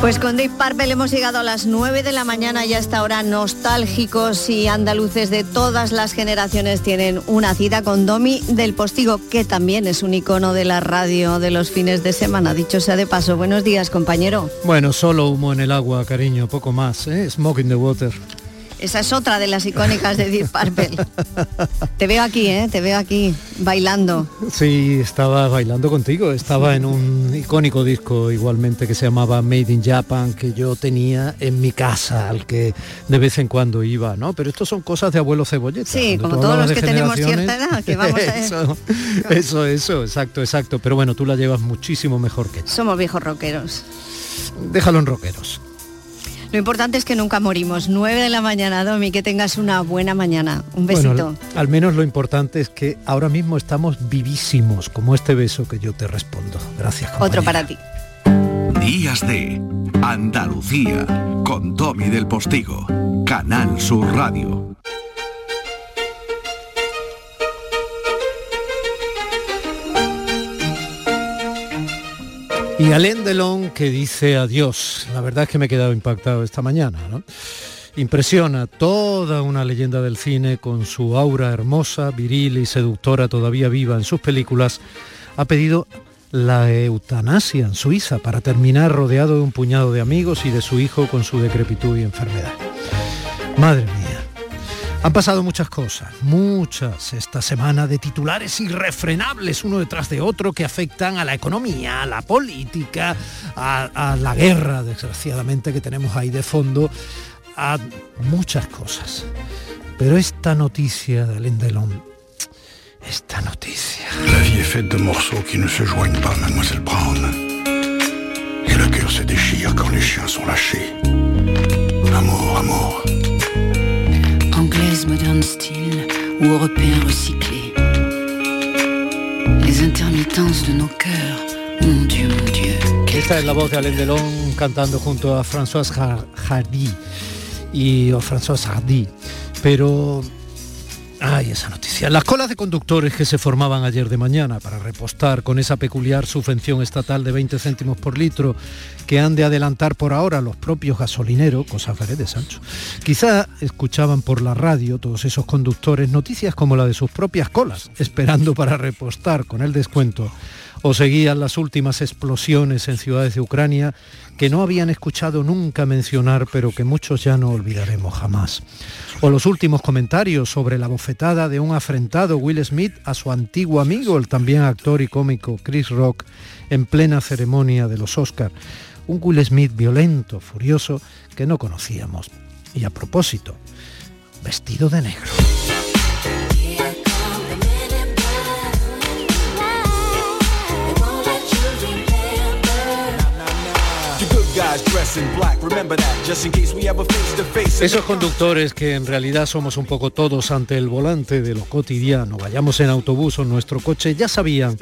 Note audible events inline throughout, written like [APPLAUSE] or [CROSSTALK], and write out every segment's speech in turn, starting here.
Pues con Dave Purple hemos llegado a las 9 de la mañana y hasta ahora nostálgicos y andaluces de todas las generaciones tienen una cita con Domi del Postigo, que también es un icono de la radio de los fines de semana. Dicho sea de paso, buenos días, compañero. Bueno, solo humo en el agua, cariño, poco más, ¿eh? Smoke in the water. Esa es otra de las icónicas de Deep Purple. Te veo aquí, ¿eh? Te veo aquí, bailando. Sí, estaba bailando contigo. Estaba en un icónico disco igualmente que se llamaba Made in Japan, que yo tenía en mi casa, al que de vez en cuando iba, ¿no? Pero esto son cosas de abuelo cebolleta. Sí, como todos los que tenemos cierta edad, que vamos a... [LAUGHS] eso, eso, eso, exacto, exacto. Pero bueno, tú la llevas muchísimo mejor que yo. Somos viejos rockeros. Déjalo en rockeros. Lo importante es que nunca morimos. 9 de la mañana, Domi, que tengas una buena mañana. Un besito. al menos lo importante es que ahora mismo estamos vivísimos, como este beso que yo te respondo. Gracias. Otro para ti. Días de Andalucía con Domi del Postigo, Canal Sur Radio. Y Alain Delon que dice adiós. La verdad es que me he quedado impactado esta mañana. ¿no? Impresiona toda una leyenda del cine con su aura hermosa, viril y seductora todavía viva en sus películas. Ha pedido la eutanasia en Suiza para terminar rodeado de un puñado de amigos y de su hijo con su decrepitud y enfermedad. Madre mía, han pasado muchas cosas, muchas esta semana de titulares irrefrenables uno detrás de otro que afectan a la economía, a la política, a, la guerra, desgraciadamente, que tenemos ahí de fondo, a muchas cosas. Pero esta noticia de Alain Delon, esta noticia... La vie est faite de morceaux qui ne se joignent pas, mademoiselle Brown. Et le cœur se déchire quand les chiens sont lâchés. Amour, amour. Moderne style ou européen recyclé. Les intermittences de nos cœurs, mon Dieu, mon Dieu. Esta es la voz de Alain Delon cantando junto a François Hardy y o François Hardy. Pero Ay, esa noticia. Las colas de conductores que se formaban ayer de mañana para repostar con esa peculiar subvención estatal de 20 céntimos por litro que han de adelantar por ahora los propios gasolineros, cosa de Sancho. Quizá escuchaban por la radio todos esos conductores noticias como la de sus propias colas, esperando para repostar con el descuento o seguían las últimas explosiones en ciudades de Ucrania que no habían escuchado nunca mencionar, pero que muchos ya no olvidaremos jamás. O los últimos comentarios sobre la bofetada de un afrentado Will Smith a su antiguo amigo, el también actor y cómico Chris Rock, en plena ceremonia de los Oscars. Un Will Smith violento, furioso, que no conocíamos. Y a propósito, vestido de negro. Esos conductores que en realidad somos un poco todos ante el volante de lo cotidiano, vayamos en autobús o en nuestro coche, ya sabían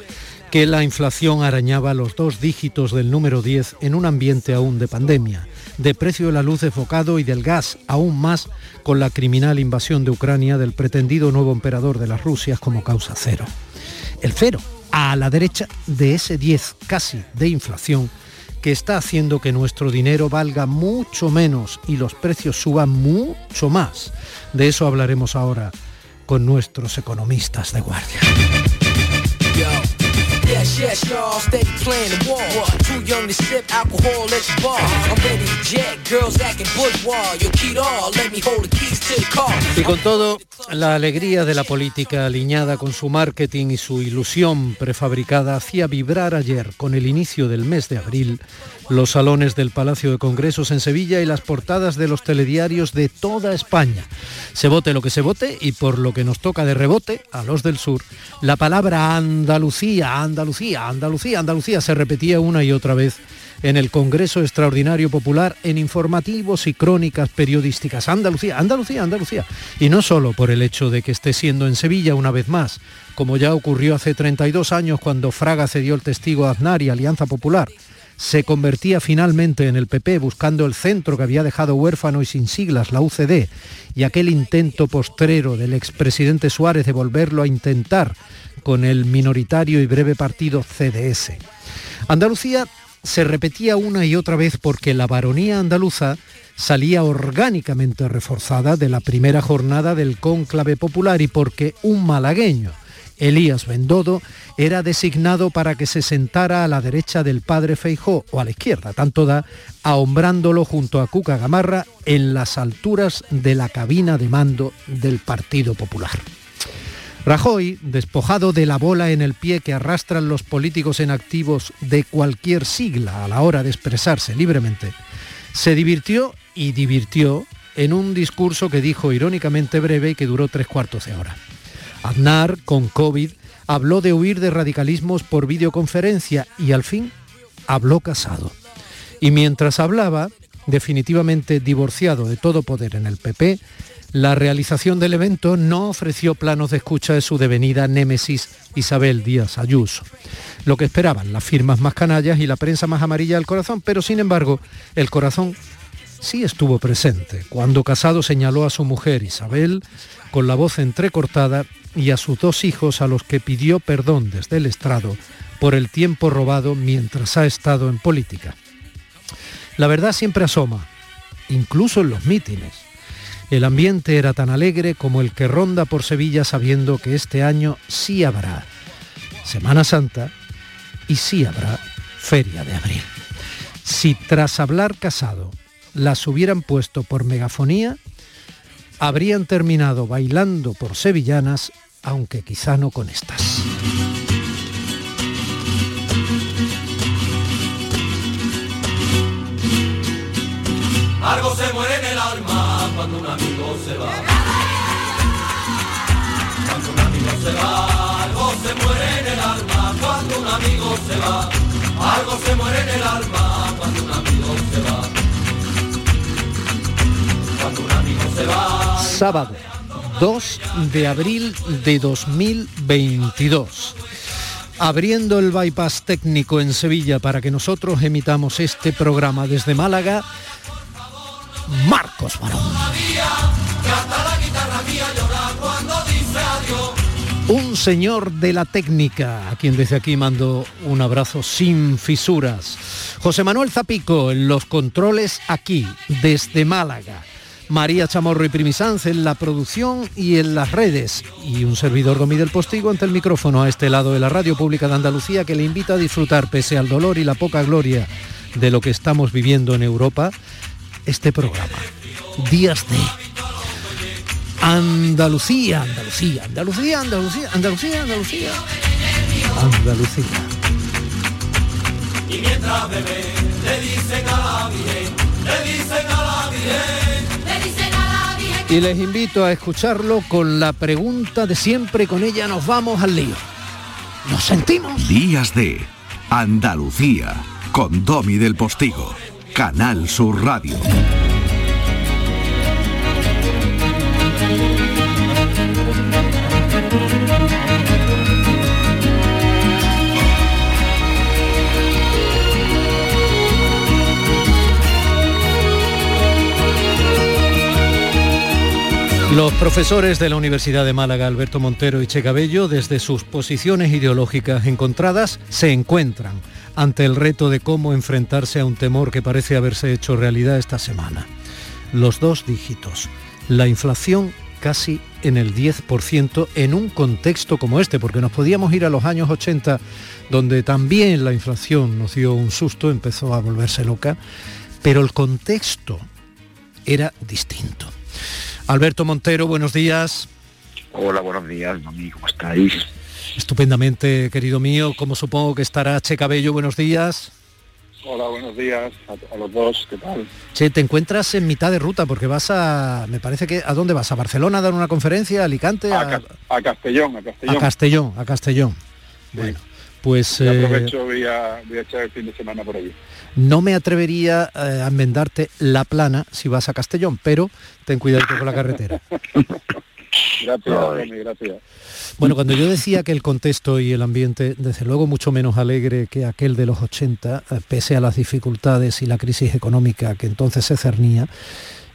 que la inflación arañaba los dos dígitos del número 10 en un ambiente aún de pandemia, de precio de la luz desfocado y del gas, aún más con la criminal invasión de Ucrania del pretendido nuevo emperador de las Rusias como causa cero. El cero, a la derecha de ese 10 casi de inflación, que está haciendo que nuestro dinero valga mucho menos y los precios suban mucho más. De eso hablaremos ahora con nuestros economistas de guardia. Y con todo, la alegría de la política alineada con su marketing y su ilusión prefabricada hacía vibrar ayer, con el inicio del mes de abril, los salones del Palacio de Congresos en Sevilla y las portadas de los telediarios de toda España. Se vote lo que se vote y por lo que nos toca de rebote, a los del sur, la palabra Andalucía, Andalucía, Andalucía, Andalucía se repetía una y otra vez en el Congreso Extraordinario Popular en informativos y crónicas periodísticas. Andalucía, Andalucía, Andalucía. Y no solo por el hecho de que esté siendo en Sevilla una vez más, como ya ocurrió hace 32 años cuando Fraga cedió el testigo a Aznar y Alianza Popular, se convertía finalmente en el PP buscando el centro que había dejado huérfano y sin siglas, la UCD, y aquel intento postrero del expresidente Suárez de volverlo a intentar con el minoritario y breve partido CDS. Andalucía se repetía una y otra vez porque la baronía andaluza salía orgánicamente reforzada de la primera jornada del cónclave popular y porque un malagueño, Elías Bendodo, era designado para que se sentara a la derecha del padre Feijó o a la izquierda, tanto da, ahombrándolo junto a Cuca Gamarra en las alturas de la cabina de mando del Partido Popular. Rajoy, despojado de la bola en el pie que arrastran los políticos en activos de cualquier sigla a la hora de expresarse libremente, se divirtió y divirtió en un discurso que dijo irónicamente breve y que duró tres cuartos de hora. Aznar, con COVID, habló de huir de radicalismos por videoconferencia y al fin habló casado. Y mientras hablaba, definitivamente divorciado de todo poder en el PP, la realización del evento no ofreció planos de escucha de su devenida némesis Isabel Díaz Ayuso. Lo que esperaban las firmas más canallas y la prensa más amarilla del corazón, pero sin embargo el corazón sí estuvo presente cuando Casado señaló a su mujer Isabel con la voz entrecortada y a sus dos hijos a los que pidió perdón desde el estrado por el tiempo robado mientras ha estado en política. La verdad siempre asoma, incluso en los mítines el ambiente era tan alegre como el que ronda por Sevilla sabiendo que este año sí habrá Semana Santa y sí habrá Feria de Abril. Si tras hablar casado las hubieran puesto por megafonía, habrían terminado bailando por sevillanas, aunque quizá no con estas. Algo se muere cuando un amigo se va. Cuando un amigo se va, algo se muere en el alma cuando un amigo se va. Algo se muere en el alma cuando un amigo se va. Cuando un amigo se va. Sábado 2 de abril de 2022 abriendo el bypass técnico en Sevilla para que nosotros emitamos este programa desde Málaga, Marcos Barón. Un señor de la técnica, a quien desde aquí mando un abrazo sin fisuras. José Manuel Zapico en los controles aquí, desde Málaga. María Chamorro y Primisanz en la producción y en las redes. Y un servidor Domi del Postigo ante el micrófono a este lado de la Radio Pública de Andalucía que le invita a disfrutar, pese al dolor y la poca gloria de lo que estamos viviendo en Europa, este programa. Días de Andalucía, Andalucía, Andalucía, Andalucía, Andalucía, Andalucía. Andalucía. Y mientras bebé le dicen a la Virgen, le dicen a la Virgen, le dicen a la Virgen. Y les invito a escucharlo con la pregunta de siempre, con ella nos vamos al lío. ¿Nos sentimos? Días de Andalucía con Domi del Postigo. Canal Sur Radio. Los profesores de la Universidad de Málaga, Alberto Montero y Che Cabello, desde sus posiciones ideológicas encontradas, se encuentran ante el reto de cómo enfrentarse a un temor que parece haberse hecho realidad esta semana. Los dos dígitos. La inflación casi en el 10% en un contexto como este, porque nos podíamos ir a los años 80, donde también la inflación nos dio un susto, empezó a volverse loca, pero el contexto era distinto. Alberto Montero, buenos días. Hola, buenos días, Domi, ¿cómo estáis? Estupendamente, querido mío. Como supongo que estará Che Cabello, buenos días. Hola, buenos días a, a los dos, ¿qué tal? Che, te encuentras en mitad de ruta porque vas a, me parece que, ¿a dónde vas? ¿A Barcelona a dar una conferencia? ¿A Alicante? A, Ca- a Castellón, a Castellón. a Castellón, a Castellón. Bueno, pues eh, aprovecho, voy a, voy a echar el fin de semana por allí. no me atrevería eh, a enmendarte la plana si vas a Castellón, pero ten cuidado con la carretera. [LAUGHS] Gracias, gracias. Bueno, cuando yo decía que el contexto y el ambiente, desde luego mucho menos alegre que aquel de los 80, eh, pese a las dificultades y la crisis económica que entonces se cernía,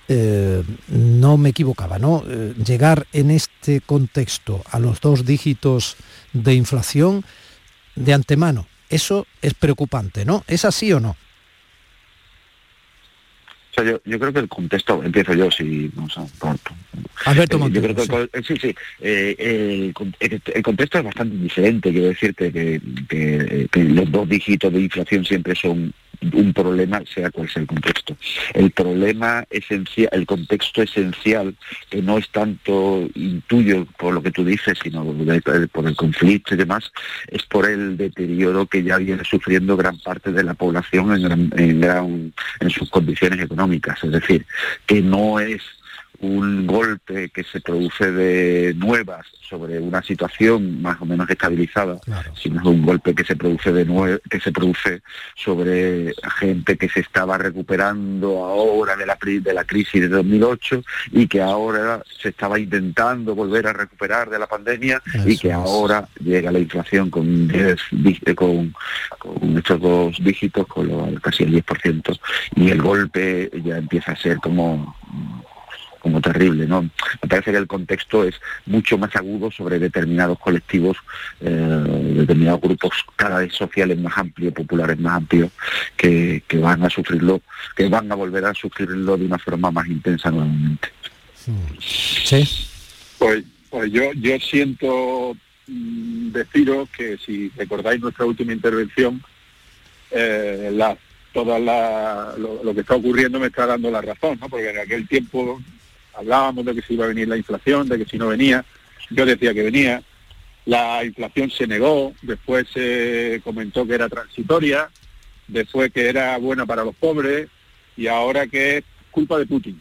eh, no me equivocaba, ¿no? Eh, llegar en este contexto a los dos dígitos de inflación de antemano Eso es preocupante, ¿no? ¿Es así o no? O sea, yo, yo creo que el contexto, empiezo yo, si no sé, pronto. Alberto Eh, yo creo que el eh, sí, sí, eh, el, con- el- el contexto es bastante diferente, quiero decirte que, que- que los dos dígitos de inflación siempre son un problema, sea cual sea el contexto. El problema esencial, el contexto esencial, que no es tanto intuyo por lo que tú dices, sino por el conflicto y demás, es por el deterioro que ya viene sufriendo gran parte de la población en, gran- en sus condiciones económicas. Es decir, que no es un golpe que se produce de nuevas sobre una situación más o menos estabilizada, sino un golpe que se produce de nue- que se produce sobre gente que se estaba recuperando ahora de la de la crisis de 2008 y que ahora se estaba intentando volver a recuperar de la pandemia y que ahora llega la inflación con 10 dí- eh, con, con estos dos dígitos con lo- casi el 10% y el golpe ya empieza a ser como como terrible, ¿no? Me parece que el contexto es mucho más agudo sobre determinados colectivos, eh, determinados grupos cada vez sociales más amplios, populares más amplios, que, que van a sufrirlo, que van a volver a sufrirlo de una forma más intensa nuevamente. Sí. Pues, pues yo, yo siento mm, deciros que si recordáis nuestra última intervención, eh, la, toda la, lo, lo que está ocurriendo me está dando la razón, ¿no? Porque en aquel tiempo hablábamos de que se iba a venir la inflación, de que si no venía, yo decía que venía, la inflación se negó, después se comentó que era transitoria, después que era buena para los pobres y ahora que es culpa de Putin.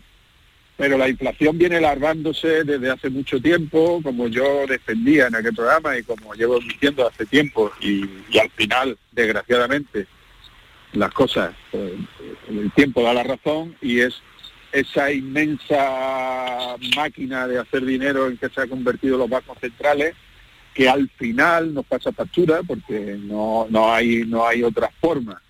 Pero la inflación viene larvándose desde hace mucho tiempo, como yo defendía en aquel programa y como llevo diciendo hace tiempo, y, y al final, desgraciadamente, las cosas, eh, el tiempo da la razón y es esa inmensa máquina de hacer dinero en que se han convertido los bancos centrales, que al final nos pasa factura porque no, no, hay, no hay otra forma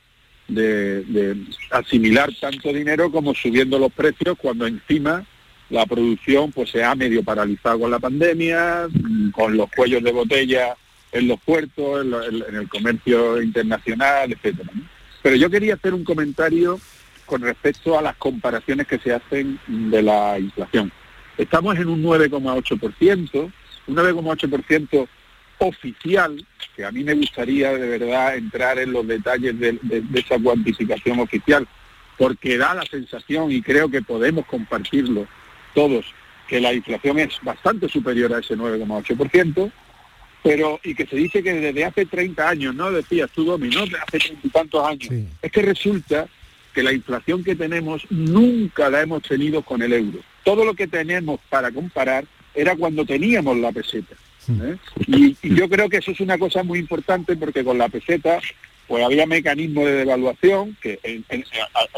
de, asimilar tanto dinero como subiendo los precios cuando encima la producción pues se ha medio paralizado con la pandemia, con los cuellos de botella en los puertos, en, lo- en- el comercio internacional, etcétera. Pero yo quería hacer un comentario con respecto a las comparaciones que se hacen de la inflación. Estamos en un 9,8%, un 9,8% oficial, que a mí me gustaría de verdad entrar en los detalles de, de- de esa cuantificación oficial, porque da la sensación, y creo que podemos compartirlo todos, que la inflación es bastante superior a ese 9,8%, pero y que se dice que desde hace 30 años, ¿no? Decías tú, Domi, ¿no? Hace 30 y tantos años. Es que resulta que la inflación que tenemos nunca la hemos tenido con el euro. Todo lo que tenemos para comparar era cuando teníamos la peseta. ¿eh? Y, y yo creo que eso es una cosa muy importante porque con la peseta pues había mecanismos de devaluación, que en, en-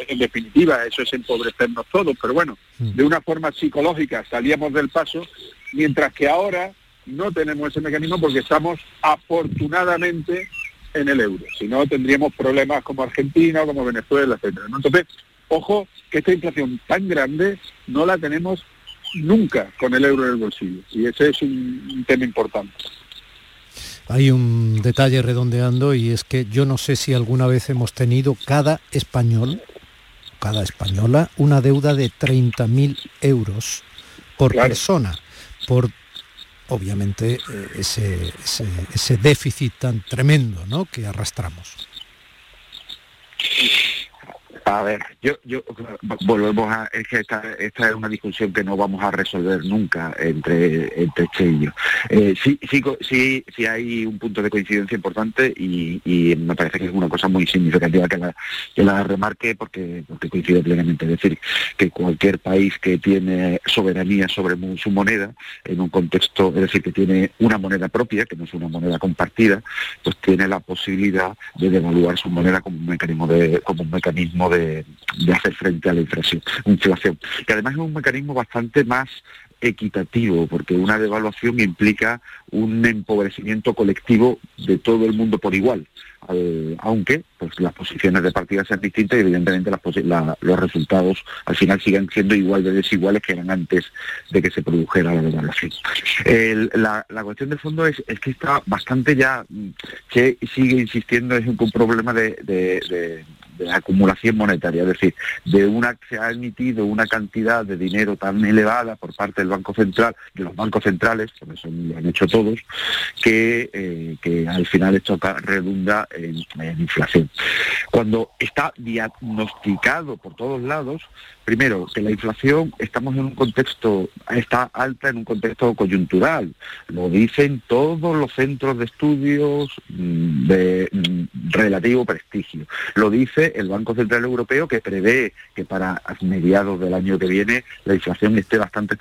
en definitiva eso es empobrecernos todos, pero bueno, de una forma psicológica salíamos del paso, mientras que ahora no tenemos ese mecanismo porque estamos afortunadamente en el euro. Si no, tendríamos problemas como Argentina como Venezuela, etcétera. ¿no? Entonces, ojo que esta inflación tan grande no la tenemos nunca con el euro en el bolsillo. Y ese es un, un tema importante. Hay un detalle redondeando y es que yo no sé si alguna vez hemos tenido cada español, cada española, una deuda de 30.000 euros por persona, por obviamente eh, ese, ese, ese déficit tan tremendo ¿no? que arrastramos. A ver, yo, volvemos a, es que esta, esta es una discusión que no vamos a resolver nunca entre, entre Che y yo. Eh, sí, sí, sí, sí hay un punto de coincidencia importante y, y me parece que es una cosa muy significativa que la, que la remarque porque, porque coincide plenamente. Es decir, que cualquier país que tiene soberanía sobre su moneda, en un contexto, es decir, que tiene una moneda propia, que no es una moneda compartida, pues tiene la posibilidad de devaluar su moneda como un mecanismo de, como un mecanismo de, de hacer frente a la inflación, inflación. Que además es un mecanismo bastante más equitativo, porque una devaluación implica un empobrecimiento colectivo de todo el mundo por igual. al- aunque pues las posiciones de partida sean distintas y evidentemente los resultados al final sigan siendo igual de desiguales que eran antes de que se produjera la devaluación. La, la cuestión de fondo es, es que está bastante ya, mm, que sigue insistiendo en un problema de- de acumulación monetaria, es decir, de una se ha emitido una cantidad de dinero tan elevada por parte del Banco Central, de los bancos centrales, por eso lo han hecho todos, que, eh, que al final esto redunda en, en inflación. Cuando está diagnosticado por todos lados, primero, que la inflación estamos en un contexto, está alta en un contexto coyuntural, lo dicen todos los centros de estudios mm, de mm, relativo prestigio, lo dice el Banco Central Europeo que prevé que para mediados del año que viene la inflación esté bastante,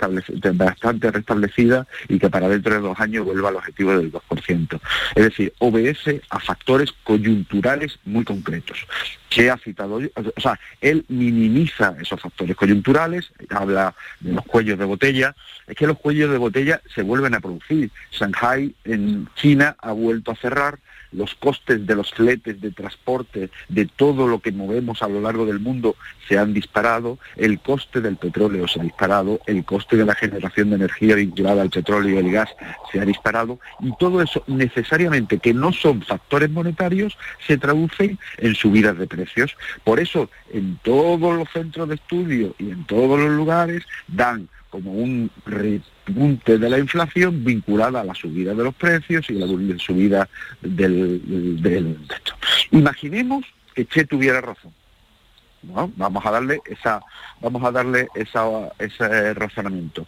restablecida y que para dentro de dos años vuelva al objetivo del 2%. Es decir, obedece a factores coyunturales muy concretos que ha citado, o sea, él minimiza esos factores coyunturales, habla de los cuellos de botella, es que los cuellos de botella se vuelven a producir. Shanghai en China ha vuelto a cerrar, los costes de los fletes de transporte, de todo lo que movemos a lo largo del mundo se han disparado, el coste del petróleo se ha disparado, el coste de la generación de energía vinculada al petróleo y el gas se ha disparado y todo eso necesariamente que no son factores monetarios se traducen en subidas de precios. Por eso en todos los centros de estudio y en todos los lugares dan como un repunte de la inflación vinculada a la subida de los precios y la subida del, del- de esto. Imaginemos que Che tuviera razón. ¿no? Vamos a darle esa, vamos a darle esa, ese razonamiento.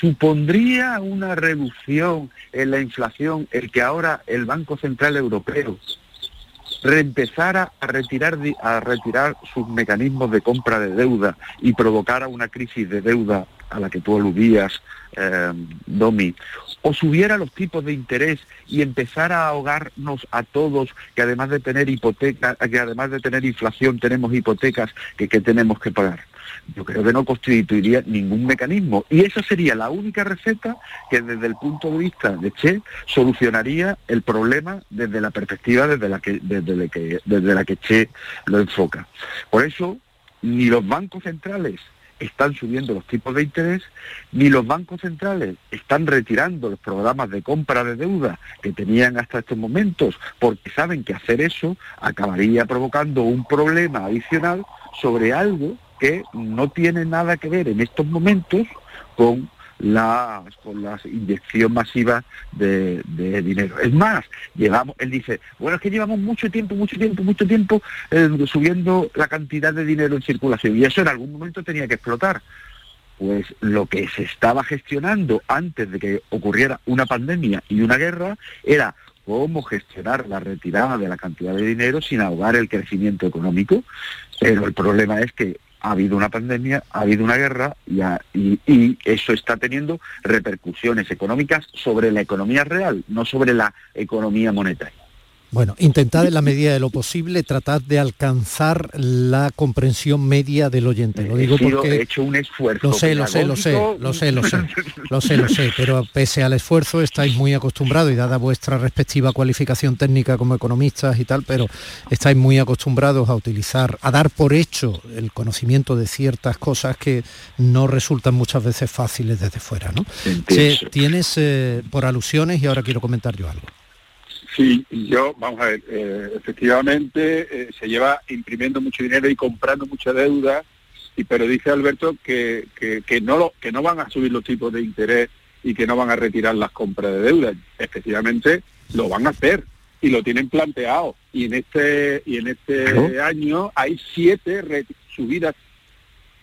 Supondría una reducción en la inflación el que ahora el Banco Central Europeo reempezara a retirar, a retirar sus mecanismos de compra de deuda y provocara una crisis de deuda a la que tú aludías, eh, Domi, o subiera los tipos de interés y empezara a ahogarnos a todos, que además de tener hipoteca, que además de tener inflación tenemos hipotecas que, que tenemos que pagar. Yo creo que no constituiría ningún mecanismo. Y esa sería la única receta que desde el punto de vista de Che solucionaría el problema desde la perspectiva desde la que, desde la que, desde la que Che lo enfoca. Por eso, ni los bancos centrales están subiendo los tipos de interés, ni los bancos centrales están retirando los programas de compra de deuda que tenían hasta estos momentos, porque saben que hacer eso acabaría provocando un problema adicional sobre algo que no tiene nada que ver en estos momentos con la, con la inyección masiva de, de dinero. Es más, llevamos, él dice, bueno, es que llevamos mucho tiempo, mucho tiempo, mucho tiempo eh, subiendo la cantidad de dinero en circulación y eso en algún momento tenía que explotar. Pues lo que se estaba gestionando antes de que ocurriera una pandemia y una guerra era cómo gestionar la retirada de la cantidad de dinero sin ahogar el crecimiento económico. Pero el problema es que ha habido una pandemia, ha habido una guerra y, eso está teniendo repercusiones económicas sobre la economía real, no sobre la economía monetaria. Bueno, intentad en la medida de lo posible tratar de alcanzar la comprensión media del oyente. Lo digo porque he hecho un esfuerzo. Lo sé, lo sé, lo sé, lo sé, lo sé, lo sé, lo sé, [LAUGHS] pero pese al esfuerzo estáis muy acostumbrados y dada vuestra respectiva cualificación técnica como economistas y tal, pero estáis muy acostumbrados a utilizar, a dar por hecho el conocimiento de ciertas cosas que no resultan muchas veces fáciles desde fuera, ¿no? Che, tienes eh, por alusiones y ahora quiero comentar yo algo. Sí, yo, vamos a ver, eh, efectivamente eh, se lleva imprimiendo mucho dinero y comprando mucha deuda, y pero dice Alberto que, que, que no lo, que no van a subir los tipos de interés y que no van a retirar las compras de deuda. Efectivamente, lo van a hacer y lo tienen planteado. Y en este y en este año hay siete subidas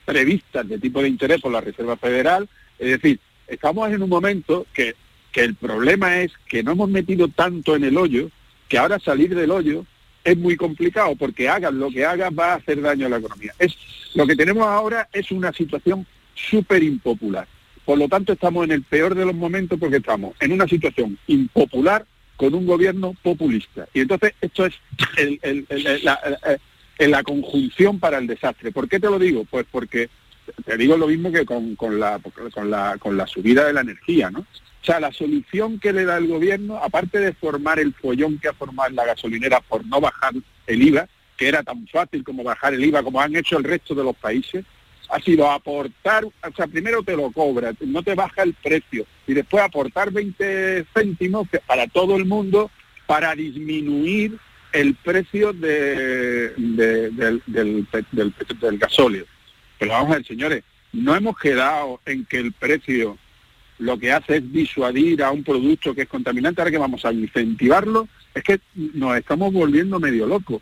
previstas de tipo de interés por la Reserva Federal. Es decir, estamos en un momento que, que el problema es que no hemos metido tanto en el hoyo, que ahora salir del hoyo es muy complicado, porque hagas lo que hagas va a hacer daño a la economía. Es, lo que tenemos ahora es una situación súper impopular. Por lo tanto, estamos en el peor de los momentos porque estamos en una situación impopular con un gobierno populista. Y entonces esto es el- la, la conjunción para el desastre. ¿Por qué te lo digo? Pues porque te digo lo mismo que con, con la, con, la, con la subida de la energía, ¿no? O sea, la solución que le da el gobierno, aparte de formar el follón que ha formado la gasolinera por no bajar el IVA, que era tan fácil como bajar el IVA, como han hecho el resto de los países, ha sido aportar, o sea, primero te lo cobra, no te baja el precio, y después aportar 20 céntimos para todo el mundo para disminuir el precio de, del, del, del gasóleo. Pero vamos a ver, señores, no hemos quedado en que el precio lo que hace es disuadir a un producto que es contaminante, ahora que vamos a incentivarlo, es que nos estamos volviendo medio locos.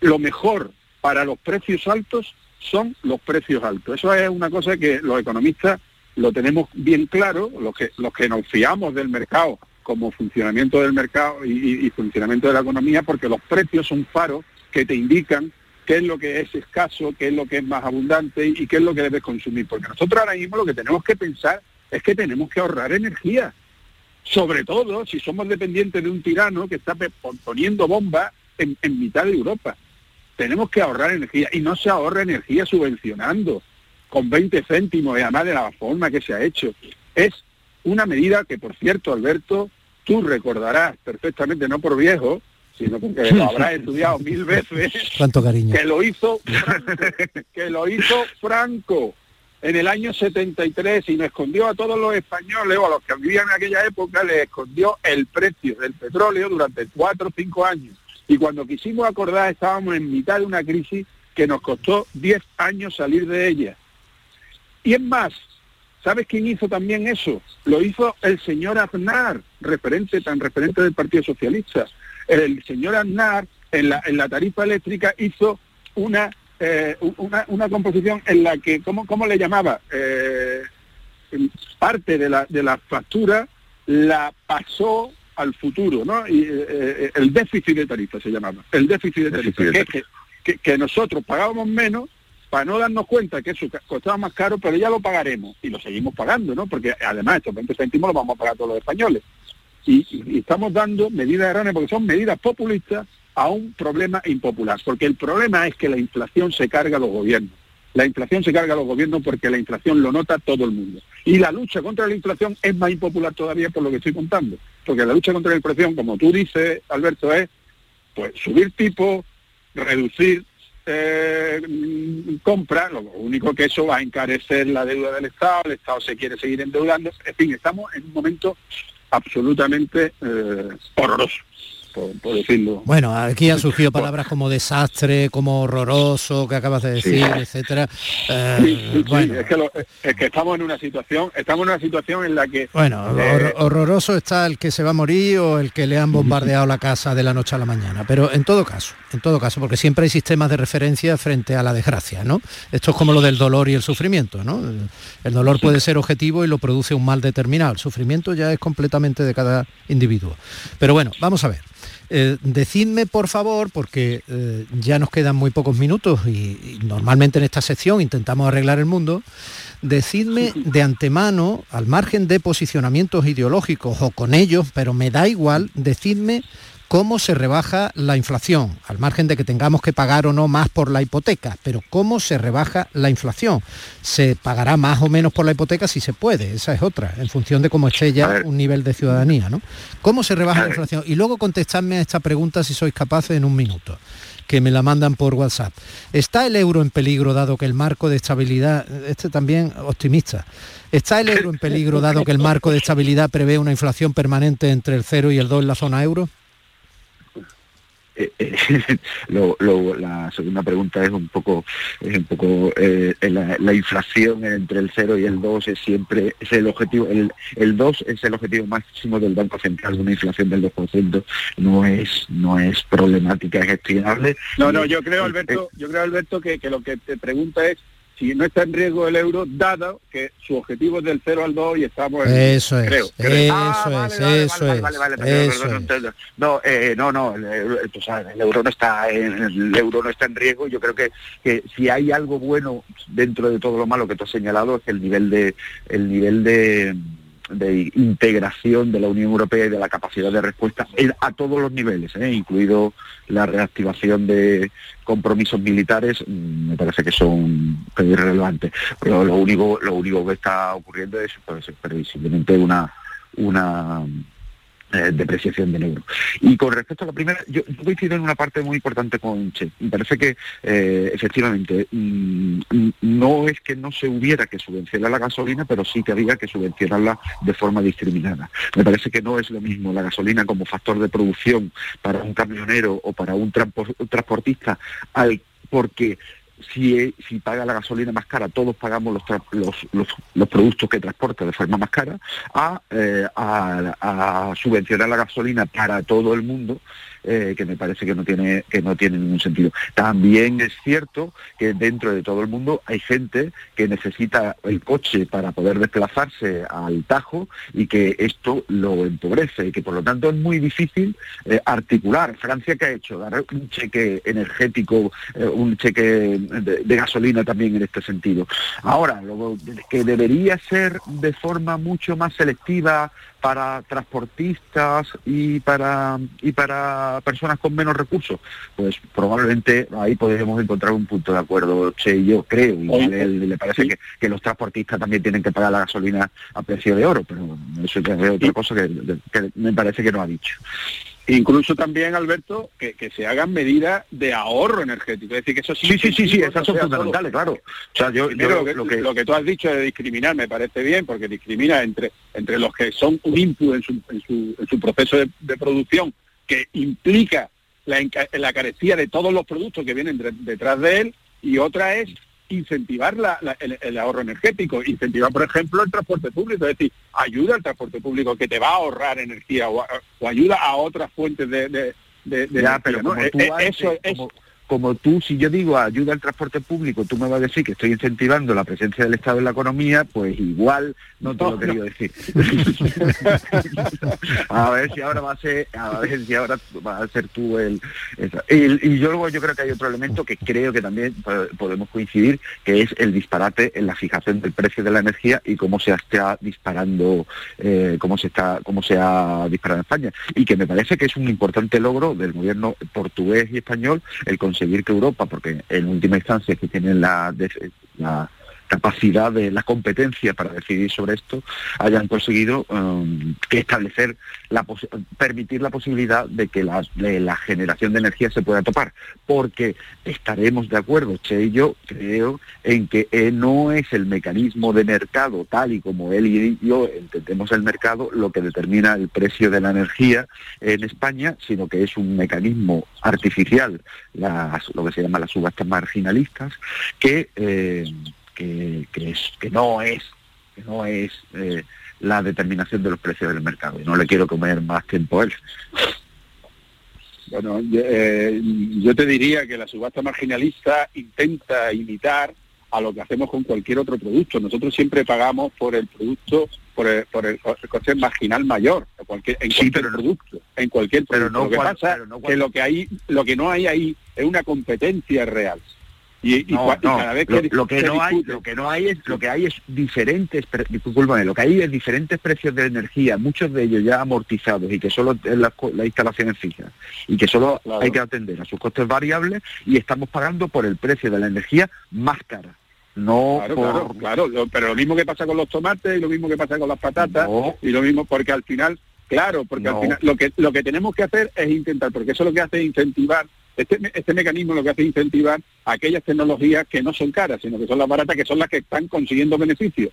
Lo mejor para los precios altos son los precios altos. Eso es una cosa que los economistas lo tenemos bien claro, los que, los que nos fiamos del mercado como funcionamiento del mercado y, y funcionamiento de la economía, porque los precios son faros que te indican qué es lo que es escaso, qué es lo que es más abundante y qué es lo que debes consumir. Porque nosotros ahora mismo lo que tenemos que pensar es que tenemos que ahorrar energía. Sobre todo si somos dependientes de un tirano que está poniendo bombas en, mitad de Europa. Tenemos que ahorrar energía y no se ahorra energía subvencionando con 20 céntimos y además de la forma que se ha hecho. Es una medida que, por cierto, Alberto, tú recordarás perfectamente, no por viejo, sino porque lo habrás [LAUGHS] estudiado mil veces. Cuánto cariño. Que lo hizo, [LAUGHS] que lo hizo Franco en el año 73 y nos escondió a todos los españoles o a los que vivían en aquella época, les escondió el precio del petróleo durante cuatro o cinco años. Y cuando quisimos acordar estábamos en mitad de una crisis que nos costó diez años salir de ella. Y es más, ¿sabes quién hizo también eso? Lo hizo el señor Aznar, referente, tan referente del Partido Socialista. El señor Aznar en la, en la tarifa eléctrica hizo una eh, una, una, composición en la que, ¿cómo, cómo le llamaba? Eh, parte de la, de la factura la pasó al futuro, ¿no? Y, eh, el déficit de tarifa se llamaba, el déficit de tarifa, que, que, nosotros pagábamos menos para no darnos cuenta que eso costaba más caro, pero ya lo pagaremos y lo seguimos pagando, ¿no? Porque además estos 20 céntimos los vamos a pagar todos los españoles. Y, y, estamos dando medidas erróneas porque son medidas populistas a un problema impopular, porque el problema es que la inflación se carga a los gobiernos. La inflación se carga a los gobiernos porque la inflación lo nota todo el mundo. Y la lucha contra la inflación es más impopular todavía por lo que estoy contando. Porque la lucha contra la inflación, como tú dices, Alberto, es pues subir tipo, reducir eh, compra, lo único que eso va a encarecer la deuda del Estado, el Estado se quiere seguir endeudando, en fin, estamos en un momento absolutamente eh, horroroso por, decirlo. Bueno, aquí han surgido palabras como desastre, como horroroso, que acabas de decir, etcétera. Eh, bueno. es, que estamos en una situación, estamos en una situación en la que... Bueno, eh, horroroso está el que se va a morir o el que le han bombardeado la casa de la noche a la mañana. Pero en todo caso, en todo caso, porque siempre hay sistemas de referencia frente a la desgracia, ¿no? Esto es como lo del dolor y el sufrimiento, ¿no? El dolor puede ser objetivo y lo produce un mal determinado. El sufrimiento ya es completamente de cada individuo. Pero bueno, vamos a ver. Eh, decidme, por favor, porque eh, ya nos quedan muy pocos minutos y, normalmente en esta sección intentamos arreglar el mundo, decidme [LAUGHS] de antemano, al margen de posicionamientos ideológicos o con ellos, pero me da igual, decidme cómo se rebaja la inflación, al margen de que tengamos que pagar o no más por la hipoteca, pero cómo se rebaja la inflación. Se pagará más o menos por la hipoteca si se puede, esa es otra, en función de cómo esté ya un nivel de ciudadanía, ¿no? ¿Cómo se rebaja la inflación? Y luego contestadme a esta pregunta si sois capaces en un minuto que me la mandan por WhatsApp. ¿Está el euro en peligro dado que el marco de estabilidad, este también optimista, ¿está el euro en peligro dado que el marco de estabilidad prevé una inflación permanente entre el 0 y el 2 en la zona euro? [LAUGHS] Eh, eh, la segunda pregunta es un poco es un poco eh, la, inflación entre el 0 y el 2 es siempre es el objetivo el, el 2 es el objetivo máximo del Banco Central una inflación del 2% no es no es problemática es gestionable no no yo creo Alberto yo creo Alberto que, que lo que te pregunta es si no está en riesgo el euro, dado que su objetivo es del 0 al 2 y estamos en... Eso es, creo, eso es, eso es. No, eh, no, no, el, el, euro no está en, el euro no está en riesgo. Yo creo que, que si hay algo bueno dentro de todo lo malo que tú has señalado es el nivel de el nivel de de integración de la Unión Europea y de la capacidad de respuesta a todos los niveles, ¿eh? incluido la reactivación de compromisos militares, mm, me parece que son irrelevantes. Pero lo único, lo único que está ocurriendo es pues, previsiblemente una una eh, depreciación del euro. Y con respecto a la primera, yo, coincido en una parte muy importante con Che. Me parece que eh, efectivamente mm, no es que no se hubiera que subvencionar la gasolina, pero sí que había que subvencionarla de forma discriminada. Me parece que no es lo mismo la gasolina como factor de producción para un camionero o para un, transportista, al, porque si, si, paga la gasolina más cara, todos pagamos los, los, productos que transporta de forma más cara, eh, a, a, subvencionar la gasolina para todo el mundo eh, que me parece que no tiene que no tiene ningún sentido. También es cierto que dentro de todo el mundo hay gente que necesita el coche para poder desplazarse al Tajo y que esto lo empobrece y que por lo tanto es muy difícil eh, articular. Francia que ha hecho un cheque energético, eh, un cheque de, de, gasolina también en este sentido. Ahora, lo que debería ser de forma mucho más selectiva para transportistas y para y para personas con menos recursos, pues probablemente ahí podríamos encontrar un punto de acuerdo, Che yo creo, y le parece que, los transportistas también tienen que pagar la gasolina a precio de oro, pero eso es otra cosa que me parece que no ha dicho. Incluso también, Alberto, que, se hagan medidas de ahorro energético. Es decir, que eso sí. Sí, sí, sí, esas son fundamentales, claro. O sea, yo, lo, que, lo, que, tú has dicho de discriminar me parece bien, porque discrimina entre, entre los que son un input en su, en su, proceso de, producción, que implica la, la carecía de todos los productos que vienen detrás de él, y otra es incentivar el, ahorro energético, incentivar, por ejemplo, el transporte público, es decir, ayuda al transporte público que te va a ahorrar energía o, ayuda a otras fuentes de, de, energía, pero e, e, eso es, como tú, si yo digo ayuda al transporte público, tú me vas a decir que estoy incentivando la presencia del Estado en la economía, pues igual no te lo he querido decir. [LAUGHS] a ver si ahora va a ser, a ver si ahora va a ser tú el... Y, yo luego yo creo que hay otro elemento que creo que también podemos coincidir, que es el disparate en la fijación del precio de la energía y cómo se está disparando, eh, cómo se está, cómo se ha disparado en España. Y que me parece que es un importante logro del gobierno portugués y español el seguir que Europa, porque en última instancia que tienen la, la capacidad de la competencia para decidir sobre esto, hayan conseguido um, establecer, la permitir la posibilidad de que la, la, generación de energía se pueda topar, porque estaremos de acuerdo, Che y yo, creo, en que eh, no es el mecanismo de mercado tal y como él y yo entendemos el mercado lo que determina el precio de la energía en España, sino que es un mecanismo artificial, lo que se llama las subastas marginalistas, que eh, que, es, que no es, que no es eh, la determinación de los precios del mercado. Y no le quiero comer más tiempo a él. Bueno, eh, yo, te diría que la subasta marginalista intenta imitar a lo que hacemos con cualquier otro producto. Nosotros siempre pagamos por el producto, por el, por el, coste marginal mayor, en cualquier, en cualquier producto, en cualquier producto. Pero no lo que pasa que lo que hay, lo que no hay ahí es una competencia real. Y, cada vez que lo, que no hay lo que no hay es lo que hay es diferentes lo que hay es diferentes precios de energía muchos de ellos ya amortizados y que solo la, la instalación es fija y que solo hay que atender a sus costes variables y estamos pagando por el precio de la energía más cara no claro, claro, pero lo mismo que pasa con los tomates y lo mismo que pasa con las patatas y lo mismo porque al final claro porque al final lo que lo que tenemos que hacer es intentar porque eso lo que hace es incentivar este, este, mecanismo lo que hace es incentivar aquellas tecnologías que no son caras, sino que son las baratas, que son las que están consiguiendo beneficios.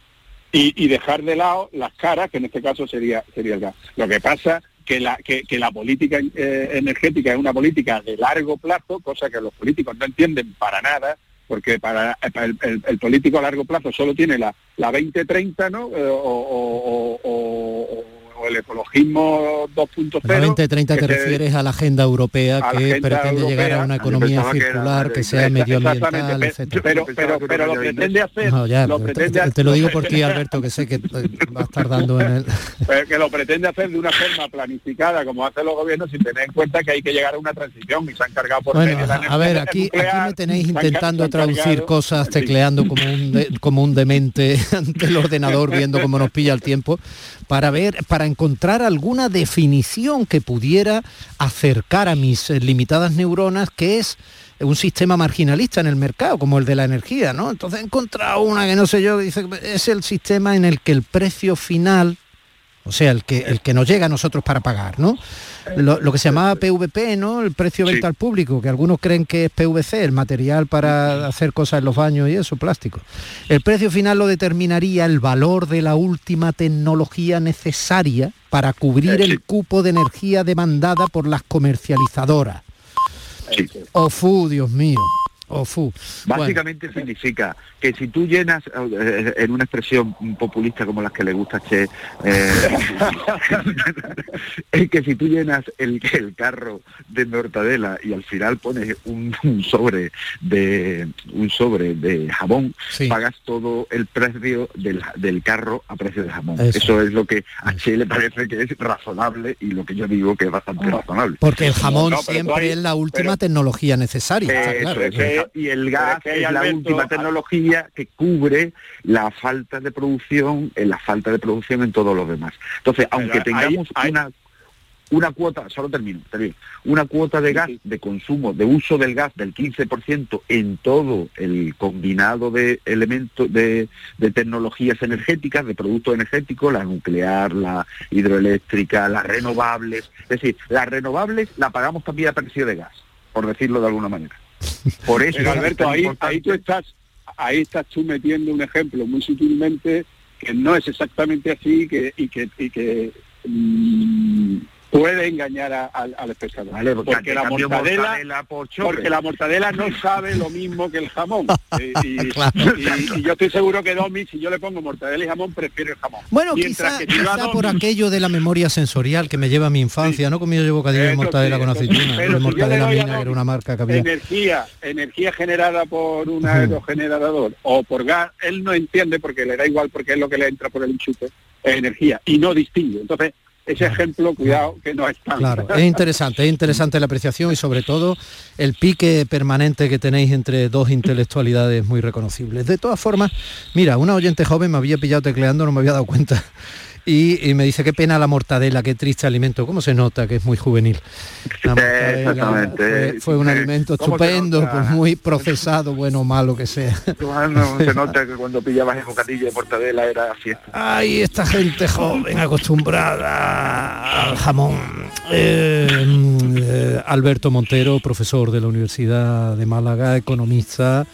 Y, dejar de lado las caras, que en este caso sería, sería el gas. Lo que pasa que la, que, la política eh, energética es una política de largo plazo, cosa que los políticos no entienden para nada, porque para el, político a largo plazo solo tiene la, la 2030, ¿no? Eh, el ecologismo 2.0. 2030 te refieres a la agenda europea que pretende llegar a una economía circular, que, sea medioambiental, etc. Pero, pero, pero, lo pretende hacer... lo pretende te, lo digo por ti, Alberto, que sé que va a estar dando en el... [LAUGHS] que lo pretende hacer de una forma planificada, como hacen los gobiernos, sin tener en cuenta que hay que llegar a una transición y se han cargado por bueno, a, ver, aquí, aquí me tenéis intentando traducir cosas, tecleando como un, como un demente [LAUGHS] ante el ordenador, viendo cómo nos pilla el tiempo, para ver, para encontrar alguna definición que pudiera acercar a mis eh, limitadas neuronas, que es un sistema marginalista en el mercado, como el de la energía, ¿no? Entonces he encontrado una que no sé yo, dice es el sistema en el que el precio final o sea, el que, el que nos llega a nosotros para pagar, ¿no? Lo, lo que se llamaba PVP, ¿no? El precio de venta al público, que algunos creen que es PVC, el material para hacer cosas en los baños y eso, plástico. El precio final lo determinaría el valor de la última tecnología necesaria para cubrir el cupo de energía demandada por las comercializadoras. OFU, Dios mío. OFU. Bueno, Básicamente significa que si tú llenas, eh, en una expresión populista como las que le gusta Che, eh, [LAUGHS] es que si tú llenas el, el carro de mortadela y al final pones un, un sobre de un sobre de jamón, Sí. pagas todo el precio del, del carro a precio de jamón. Eso. Eso, es lo que a Che le parece que es razonable y lo que yo digo que es bastante razonable. porque el jamón No, siempre es la última tecnología necesaria. está Eso claro. Que- y el gas es que es, ahí, la Alberto, última tecnología que cubre la falta de producción, en la falta de producción en todos los demás. Entonces, aunque tengamos una una cuota, solo termino, termino, una cuota de gas, de consumo, de uso del gas del 15% en todo el combinado de elementos de, de tecnologías energéticas, de productos energéticos, la nuclear, la hidroeléctrica, las renovables, es decir, las renovables la pagamos también a precio de gas, por decirlo de alguna manera. Por eso Pero Alberto, ahí, ahí tú estás, ahí estás tú metiendo un ejemplo muy sutilmente que no es exactamente así que, y que, y que mm, puede engañar a- al, al espectador. Vale, porque porque la mortadela, mortadela por chorre. porque la mortadela no sabe lo mismo que el jamón. [LAUGHS] Eh, y, Claro. y- y yo estoy seguro que Domi, si yo le pongo mortadela y jamón, prefiere el jamón. Bueno, Mientras quizá, que Domi- por aquello de la memoria sensorial que me lleva a mi infancia, ¿no? Como yo llevo bocadillo de mortadela sí, con sí. aceituna, Pero de si yo mortadela le doy a mina, que era Domi una marca que había. energía, energía generada por un aerogenerador o por gas, él no entiende porque le da igual porque es lo que le entra por el enchufe, es energía, y no distingue. Entonces, ese ejemplo, cuidado, que no es tan... Claro, [LAUGHS] es interesante, es interesante la apreciación y sobre todo el pique permanente que tenéis entre dos intelectualidades muy reconocibles. De todas formas, mira, una oyente joven me había pillado tecleando, no me había dado cuenta. Y, y me dice, qué pena la mortadela, qué triste alimento. ¿Cómo se nota que es muy juvenil? La Exactamente. Fue, fue un alimento ¿cómo se estupendo, por muy procesado, bueno o malo que sea. [LAUGHS] Bueno, se nota que cuando pillabas el bocadillo de mortadela era fiesta. Ay, esta gente joven acostumbrada al jamón. Eh, mm, eh, Alberto Montero, profesor de la Universidad de Málaga, economista.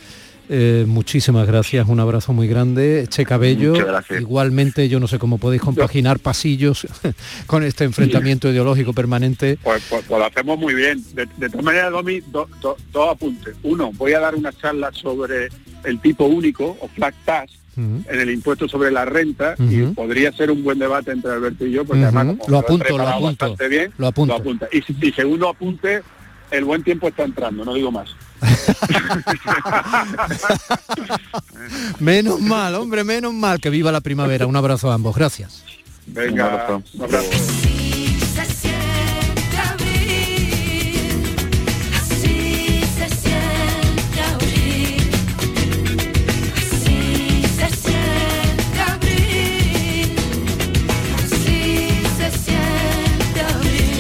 Eh, muchísimas gracias, un abrazo muy grande. Che Cabello, igualmente yo no sé cómo podéis compaginar pasillos [LAUGHS] con este enfrentamiento ideológico permanente. Pues, pues- pues lo hacemos muy bien. De, de todas maneras, Domi, do- do- dos apuntes. Uno, voy a dar una charla sobre el tipo único o flat tax en el impuesto sobre la renta y podría ser un buen debate entre Alberto y yo, porque Ujú. además como Lo apunto, lo apunto, bastante bien, lo apunto. apunta. Y, y segundo apunte, el buen tiempo está entrando, no digo más. [LAUGHS] Menos mal, hombre, menos mal. Que viva la primavera. Un abrazo a ambos. Gracias. Venga, Un abrazo. un abrazo.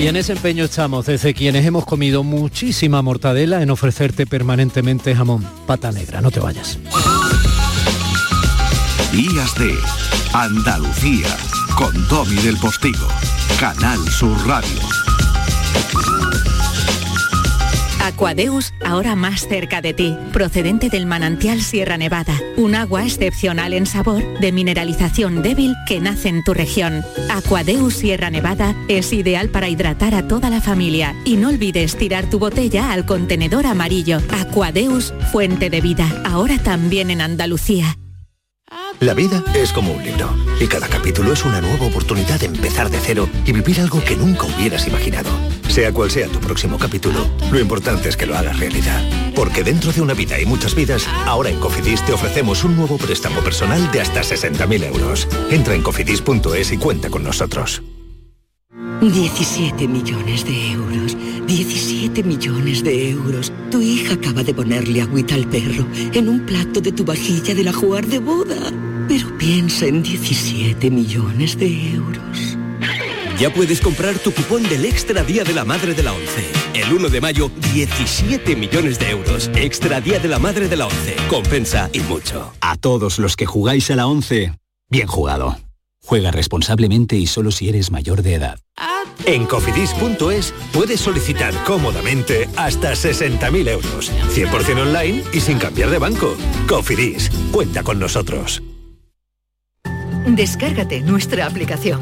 Y en ese empeño estamos, desde quienes hemos comido muchísima mortadela, en ofrecerte permanentemente jamón pata negra. No te vayas. Días de Andalucía con Domi del Postigo, Canal Sur Radio. Aquadeus, ahora más cerca de ti, procedente del manantial Sierra Nevada, un agua excepcional en sabor, de mineralización débil que nace en tu región. Aquadeus Sierra Nevada es ideal para hidratar a toda la familia y no olvides tirar tu botella al contenedor amarillo. Aquadeus, fuente de vida, ahora también en Andalucía. La vida es como un libro y cada capítulo es una nueva oportunidad de empezar de cero y vivir algo que nunca hubieras imaginado. Sea cual sea tu próximo capítulo, lo importante es que lo hagas realidad. Porque dentro de una vida y muchas vidas, ahora en Cofidis te ofrecemos un nuevo préstamo personal de hasta 60.000 euros. Entra en cofidis.es y cuenta con nosotros. 17 millones de euros. 17 millones de euros. Tu hija acaba de ponerle agüita al perro en un plato de tu vajilla del ajuar de boda. Pero piensa en 17 millones de euros. Ya puedes comprar tu cupón del Extra Día de la Madre de la ONCE. El 1 de mayo, 17 millones de euros. Extra Día de la Madre de la ONCE. Compensa y mucho. A todos los que jugáis a la 11, bien jugado. Juega responsablemente y solo si eres mayor de edad. En cofidis.es puedes solicitar cómodamente hasta 60.000 euros, 100% online y sin cambiar de banco. Cofidis, cuenta con nosotros. Descárgate nuestra aplicación.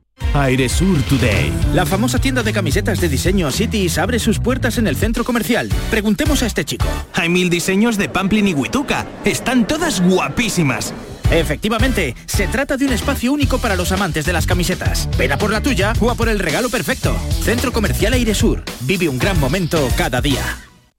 Airesur Today. La famosa tienda de camisetas de diseño Cities abre sus puertas en el centro comercial. Preguntemos a este chico. Hay mil diseños de Pamplin y Huituca. Están todas guapísimas. Efectivamente, se trata de un espacio único para los amantes de las camisetas. Ven a por la tuya o a por el regalo perfecto. Centro Comercial Airesur. Vive un gran momento cada día.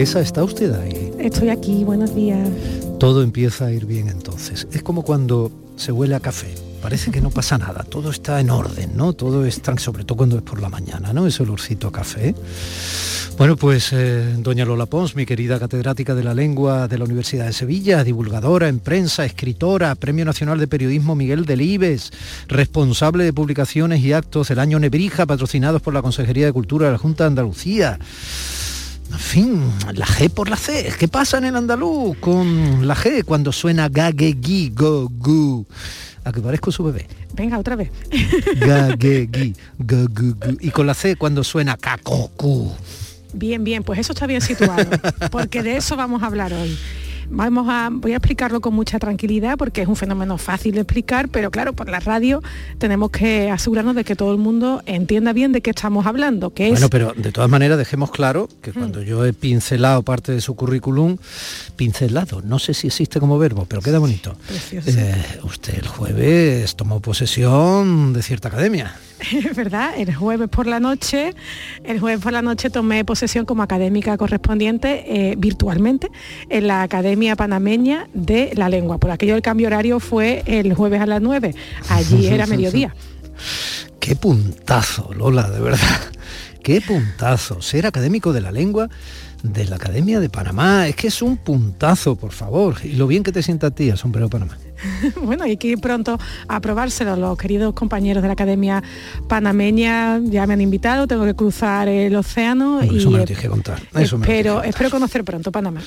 Marquesa, ¿está usted ahí? Estoy aquí, buenos días. Todo empieza a ir bien entonces. Es como cuando se huele a café. Parece que no [LAUGHS] pasa nada, todo está en orden, ¿no? Todo es tan, sobre todo cuando es por la mañana, ¿no? Ese olorcito a café. Bueno, pues eh, doña Lola Pons, mi querida catedrática de la lengua de la Universidad de Sevilla, divulgadora en prensa, escritora, Premio Nacional de Periodismo Miguel Delibes, responsable de publicaciones y actos del año Nebrija, patrocinados por la Consejería de Cultura de la Junta de Andalucía. En fin, la G por la C. ¿Qué pasa en el andaluz con la G cuando suena gague, gui, go, gu? A que parezco su bebé. Venga, otra vez. Gague, gui, go, gu, gu. Y con la C cuando suena caco, cu. Bien, bien, pues eso está bien situado, porque de eso vamos a hablar hoy. Vamos a, voy a explicarlo con mucha tranquilidad porque es un fenómeno fácil de explicar, pero claro, por la radio tenemos que asegurarnos de que todo el mundo entienda bien de qué estamos hablando, que es Bueno, pero de todas maneras dejemos claro que cuando yo he pincelado parte de su currículum, pincelado, no sé si existe como verbo, pero queda bonito. Precioso. Eh, usted el jueves tomó posesión de cierta academia. Es [LAUGHS] verdad, el jueves por la noche, el jueves por la noche tomé posesión como académica correspondiente eh, virtualmente en la Academia Panameña de la Lengua. Por aquello el cambio horario fue el jueves a las 9, allí [LAUGHS] era mediodía. Qué puntazo, Lola, de verdad. [LAUGHS] Qué puntazo. Ser académico de la lengua de la Academia de Panamá. Es que es un puntazo, por favor. Y lo bien que te sienta a ti el sombrero Panamá. [LAUGHS] bueno, hay que ir pronto a probárselo. Los queridos compañeros de la Academia Panameña ya me han invitado, tengo que cruzar el océano Bueno, y eso me lo tienes que contar. Eso espero, espero conocer pronto Panamá.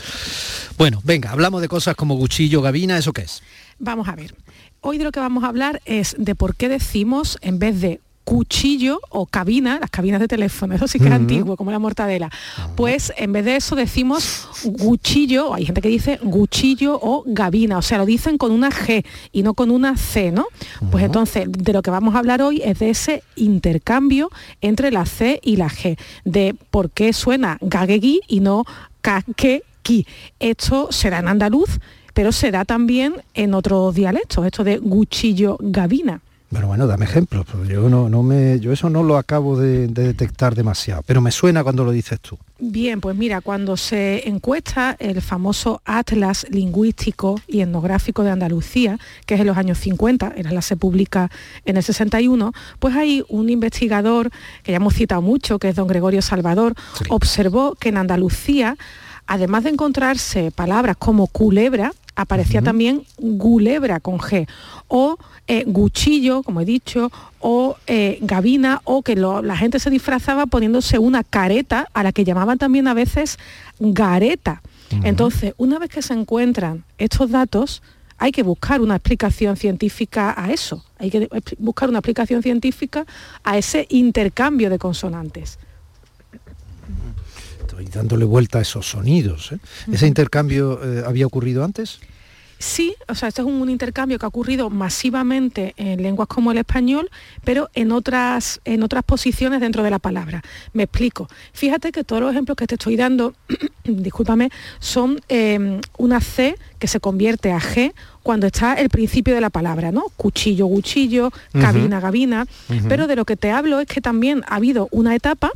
Bueno, venga, hablamos de cosas como Guchillo, Gavina, ¿eso qué es? Vamos a ver. Hoy de lo que vamos a hablar es de por qué decimos, en vez de cuchillo o cabina, las cabinas de teléfono, eso sí que es antiguo, como la mortadela, pues en vez de eso decimos cuchillo, o hay gente que dice cuchillo o gabina, o sea, lo dicen con una G y no con una C, ¿no? Pues entonces, de lo que vamos a hablar hoy es de ese intercambio entre la C y la G, de por qué suena gaguegui y no caquequi. Esto será en andaluz, pero se da también en otros dialectos, esto de cuchillo gavina. Bueno, bueno, dame ejemplos. Yo no, no me, yo eso no lo acabo de, de detectar demasiado, pero me suena cuando lo dices tú. Bien, pues mira, cuando se encuesta el famoso Atlas Lingüístico y Etnográfico de Andalucía, que es en los años 50, el Atlas se publica en el 61, pues hay un investigador que ya hemos citado mucho, que es don Gregorio Salvador, observó que en Andalucía, además de encontrarse palabras como culebra, aparecía también gulebra con G, o eh, guchillo, como he dicho, o eh, gavina, o que lo- la gente se disfrazaba poniéndose una careta, a la que llamaban también a veces gareta. Entonces, una vez que se encuentran estos datos, hay que buscar una explicación científica a eso, hay que buscar una explicación científica a ese intercambio de consonantes. Estoy dándole vuelta a esos sonidos. ¿eh? ¿Ese intercambio eh, había ocurrido antes? Sí, o sea, este es un, un intercambio que ha ocurrido masivamente en lenguas como el español, pero en otras, en otras posiciones dentro de la palabra. Me explico. Fíjate que todos los ejemplos que te estoy dando, [CLEARS THROAT] discúlpame, son eh, una C que se convierte a G cuando está el principio de la palabra, ¿no? Cuchillo, cuchillo, cabina, gabina. Ujú. Pero de lo que te hablo es que también ha habido una etapa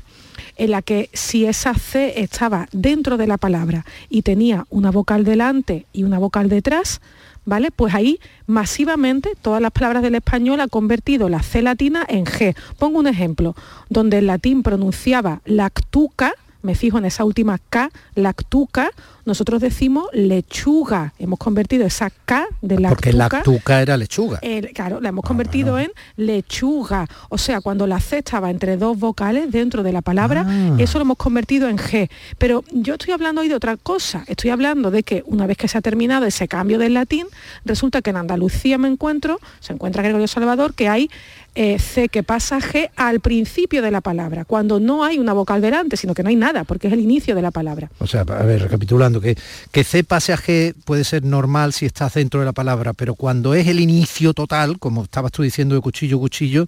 en la que si esa C estaba dentro de la palabra y tenía una vocal delante y una vocal detrás, ¿vale? Pues ahí masivamente todas las palabras del español ha convertido la C latina en G. Pongo un ejemplo, donde el latín pronunciaba lactuca, me fijo en esa última K, lactuca, nosotros decimos lechuga. Hemos convertido esa K de lactuca. Porque lactuca era lechuga. El- claro, la hemos convertido en lechuga. O sea, cuando la C estaba entre dos vocales dentro de la palabra, Ah. eso lo hemos convertido en G. Pero yo estoy hablando hoy de otra cosa. Estoy hablando de que una vez que se ha terminado ese cambio del latín, resulta que en Andalucía me encuentro, se encuentra Gregorio Salvador, que hay eh, C que pasa G al principio de la palabra, cuando no hay una vocal delante, sino que no hay nada, porque es el inicio de la palabra. O sea, a ver, recapitulando, que, que C pase a G puede ser normal si estás dentro de la palabra, pero cuando es el inicio total, como estabas tú diciendo de cuchillo, cuchillo,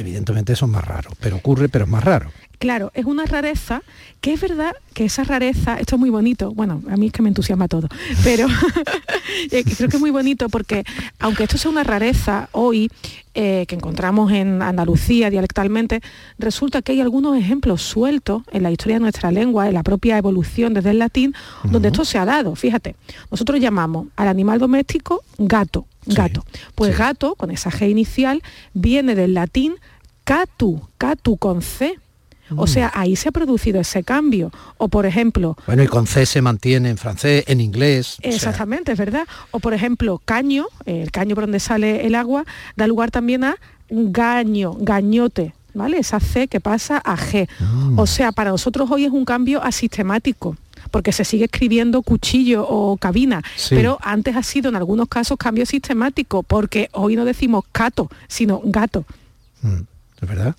evidentemente eso es más raro. Pero ocurre, pero es más raro. Claro, es una rareza, que es verdad que esa rareza, esto es muy bonito, bueno, a mí es que me entusiasma todo, pero [LAUGHS] eh, creo que es muy bonito porque aunque esto sea una rareza hoy eh, que encontramos en Andalucía dialectalmente, resulta que hay algunos ejemplos sueltos en la historia de nuestra lengua, en la propia evolución desde el latín, donde esto se ha dado. Fíjate, nosotros llamamos al animal doméstico gato, gato. Pues gato, con esa G inicial, viene del latín catu, catu con C. O sea, ahí se ha producido ese cambio. O por ejemplo, Bueno, y con C se mantiene en francés, en inglés. o sea, Exactamente, es verdad. O por ejemplo, caño, el caño por donde sale el agua, da lugar también a gaño, gañote, ¿vale? Esa C que pasa a G. O sea, para nosotros hoy es un cambio asistemático porque se sigue escribiendo cuchillo o cabina, Sí. pero antes ha sido en algunos casos cambio sistemático, porque hoy no decimos cato, sino gato. ¿Es verdad?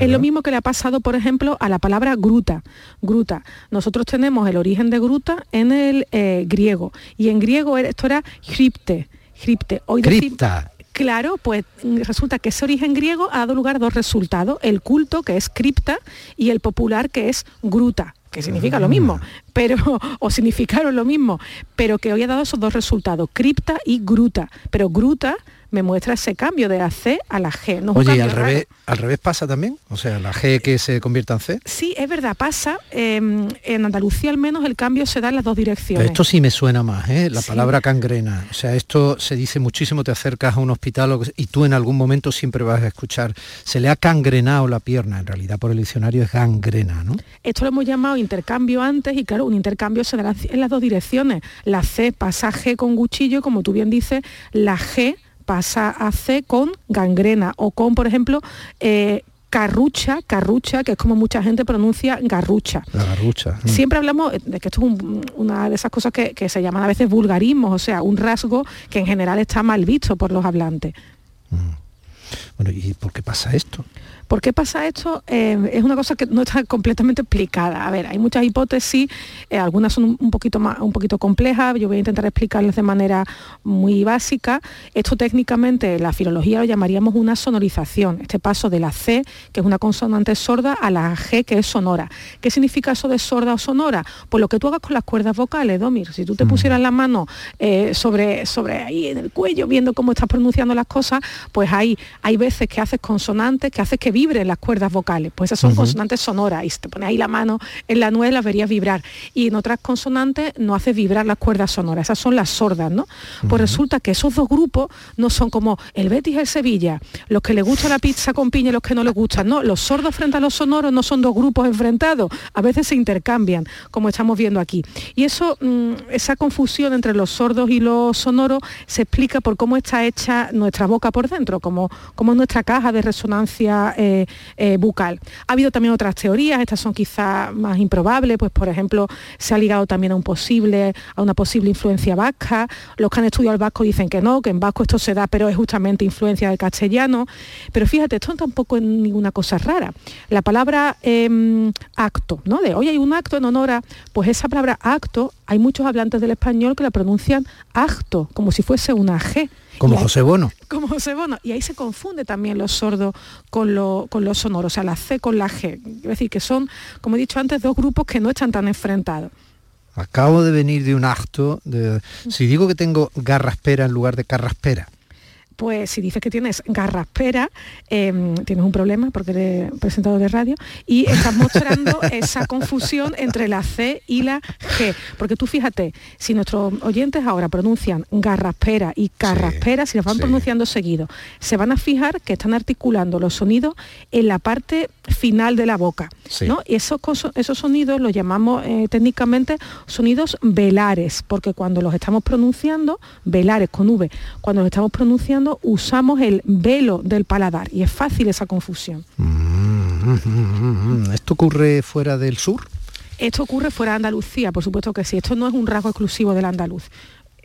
Es lo mismo que le ha pasado, por ejemplo, a la palabra gruta. Gruta. Nosotros tenemos el origen de gruta en el eh, griego. Y en griego esto era cripte. Cripte. Hoy Cripta. Claro, pues mm, resulta que ese origen griego ha dado lugar a dos resultados. El culto, que es cripta, y el popular, que es gruta que significa lo mismo, pero, [LAUGHS] o significaron lo mismo, pero que hoy ha dado esos dos resultados, cripta y gruta. Pero gruta me muestra ese cambio de la C a la G. No Oye, y al raro. revés, al revés pasa también. O sea, la G que se convierta en C. Sí, es verdad, pasa. eh, en Andalucía al menos el cambio se da en las dos Pero direcciones. esto sí me suena más, ¿eh? la Sí. palabra cangrena. O sea, esto se dice muchísimo, te acercas a un hospital y tú en algún momento siempre vas a escuchar, se le ha cangrenado la pierna, en realidad por el diccionario es gangrena, ¿no? Esto lo hemos llamado intercambio antes y claro, un intercambio se da en las dos direcciones. La C pasa G con cuchillo, como tú bien dices, la G pasa a C con gangrena o con, por ejemplo, eh, carrucha, carrucha, que es como mucha gente pronuncia garrucha. La garrucha. mm. Siempre hablamos de que esto es un- una de esas cosas que, que se llaman a veces vulgarismos, o sea, un rasgo que en general está mal visto por los hablantes. Bueno, ¿y por qué pasa esto? ¿Por qué pasa esto? Eh, es una cosa que no está completamente explicada. A ver, hay muchas hipótesis, eh, algunas son un, poquito más, un poquito complejas. Yo voy a intentar explicarlas de manera muy básica. Esto técnicamente, la filología lo llamaríamos una sonorización. Este paso de la C, que es una consonante sorda, a la G, que es sonora. ¿Qué significa eso de sorda o sonora? Pues lo que tú hagas con las cuerdas vocales, Domir. Si tú te pusieras la mano eh, sobre, sobre ahí en el cuello, viendo cómo estás pronunciando las cosas, pues hay, hay veces que haces consonantes, que haces que vibren las cuerdas vocales. Pues esas son consonantes sonoras. Y si te pones ahí la mano en la nuez, las verías vibrar. Y en otras consonantes no haces vibrar las cuerdas sonoras. Esas son las sordas, ¿no? Pues resulta que esos dos grupos no son como el Betis y el Sevilla, los que les gusta la pizza con piña y los que no les gustan. No, los sordos frente a los sonoros no son dos grupos enfrentados. A veces se intercambian, como estamos viendo aquí. Y eso, mm, esa confusión entre los sordos y los sonoros se explica por cómo está hecha nuestra boca por dentro, como, como es nuestra caja de resonancia eh, eh, bucal. Ha habido también otras teorías, estas son quizás más improbables, pues por ejemplo se ha ligado también a un posible, a una posible influencia vasca. Los que han estudiado el vasco dicen que no, que en vasco esto se da, pero es justamente influencia del castellano. Pero fíjate, esto tampoco es ninguna cosa rara. La palabra em, acto, ¿no? De hoy hay un acto en honor a, pues esa palabra acto, hay muchos hablantes del español que la pronuncian acto, como si fuese una G. Como José Bono. [LAUGHS] como José Bono. Y ahí se confunde también los sordos con lo, con los sonoros, o sea, la C con la G. Es decir, que son, como he dicho antes, dos grupos que no están tan enfrentados. Acabo de venir de un acto. De, si digo que tengo garraspera en lugar de carraspera. Pues si dices que tienes garraspera, em, tienes un problema porque eres presentador de radio y estás mostrando [LAUGHS] esa confusión entre la C y la G. Porque tú fíjate, si nuestros oyentes ahora pronuncian garraspera y carraspera, si los van pronunciando seguido, se van a fijar que están articulando los sonidos en la parte final de la boca. Sí. ¿no? Y esos, esos sonidos los llamamos eh, técnicamente sonidos velares, porque cuando los estamos pronunciando, velares con V, cuando los estamos pronunciando usamos el velo del paladar y es fácil esa confusión. Mm, [LAUGHS] ¿Esto ocurre fuera del sur? Esto ocurre fuera de Andalucía, por supuesto que sí, esto no es un rasgo exclusivo del andaluz.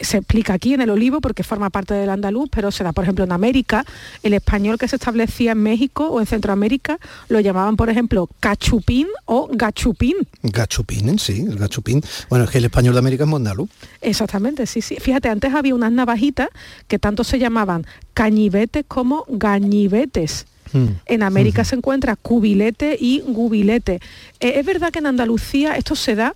Se explica aquí en el olivo porque forma parte del andaluz, pero se da, por ejemplo, en América. El español que se establecía en México o en Centroamérica lo llamaban, por ejemplo, cachupín o gachupín. Gachupín, sí, el gachupín. Bueno, es que el español de América es mondalú. Exactamente, sí, sí. Fíjate, antes había unas navajitas que tanto se llamaban cañivetes como gañivetes. En América se encuentra cubilete y gubilete. Eh, es verdad que en Andalucía esto se da,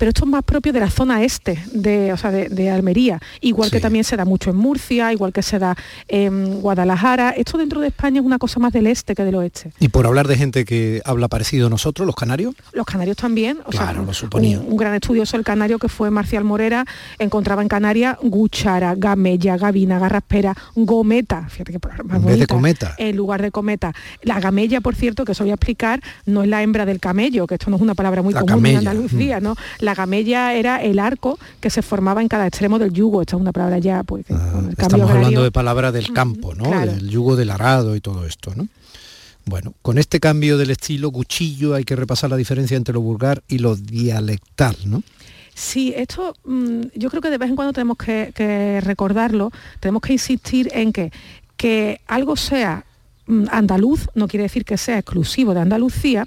pero esto es más propio de la zona este, de, o sea, de, de Almería. Igual que también se da mucho en Murcia, igual que se da en Guadalajara. Esto dentro de España es una cosa más del este que del oeste. Y por hablar de gente que habla parecido a nosotros, los canarios. Los canarios también, o sea, Claro, lo suponía. Un, un gran estudioso del canario que fue Marcial Morera encontraba en Canarias guchara, gamella, gavina, garraspera, gometa, fíjate que más En vez de cometa. En lugar de cometa. La gamella, por cierto, que os voy a explicar, no es la hembra del camello, que esto no es una palabra muy La común camella, en Andalucía, ¿no? La gamella era el arco que se formaba en cada extremo del yugo. Esta es una palabra ya, pues, cambio Estamos hablando de palabras del campo, ¿no? claro. Del yugo del arado y todo esto, ¿no? Bueno, con este cambio del estilo cuchillo hay que repasar la diferencia entre lo vulgar y lo dialectal, ¿no? Sí, esto mm, yo creo que de vez en cuando tenemos que, que recordarlo, tenemos que insistir en que que algo sea mm, andaluz no quiere decir que sea exclusivo de Andalucía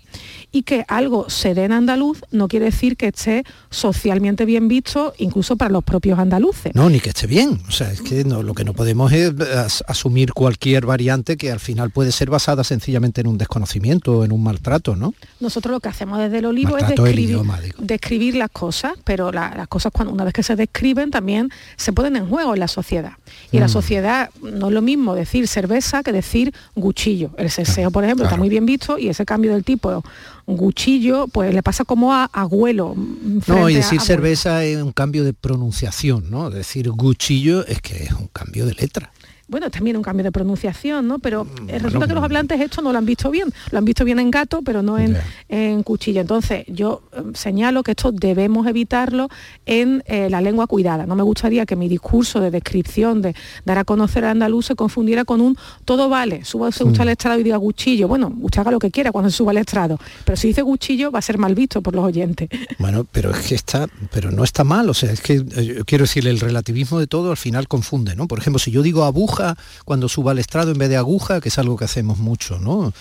y que algo se dé en andaluz no quiere decir que esté socialmente bien visto incluso para los propios andaluces. No, ni que esté bien. O sea, es que no, lo que no podemos es as- asumir cualquier variante que al final puede ser basada sencillamente en un desconocimiento o en un maltrato, ¿no? Nosotros lo que hacemos desde el olivo es Maltrato el describir, idioma, describir las cosas, pero la- las cosas cuando una vez que se describen también se ponen en juego en la sociedad. Y en la Mm. sociedad no es lo mismo decir cerveza que decir cuchillo. El seseo, por ejemplo, está muy bien visto y ese cambio del tipo cuchillo, pues le pasa como a agüelo. mm, No, y decir abuelo. cerveza es un cambio de pronunciación, ¿no? Decir cuchillo es que es un cambio de letra. Bueno, también un cambio de pronunciación, ¿no? Pero Mm, eh, resulta que los hablantes esto no lo han visto bien. Lo han visto bien en gato, pero no en, en cuchillo. Entonces, yo señalo que esto debemos evitarlo en eh, la lengua cuidada. No me gustaría que mi discurso de descripción, de dar a conocer al andaluz, se confundiera con un todo vale. Suba se usted al estrado y diga cuchillo. Bueno, usted haga lo que quiera cuando se suba al estrado. Pero si dice cuchillo, va a ser mal visto por los oyentes. Bueno, pero es que está, pero no está mal, o sea, es que eh, yo quiero decir, el relativismo de todo al final confunde, ¿no? Por ejemplo, si yo digo aguja cuando suba al estrado en vez de aguja, que es algo que hacemos mucho, ¿no?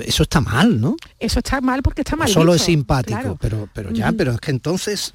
Eso está mal, ¿no? Eso está mal porque está mal. Solo es simpático, claro. pero, pero ya, pero es que entonces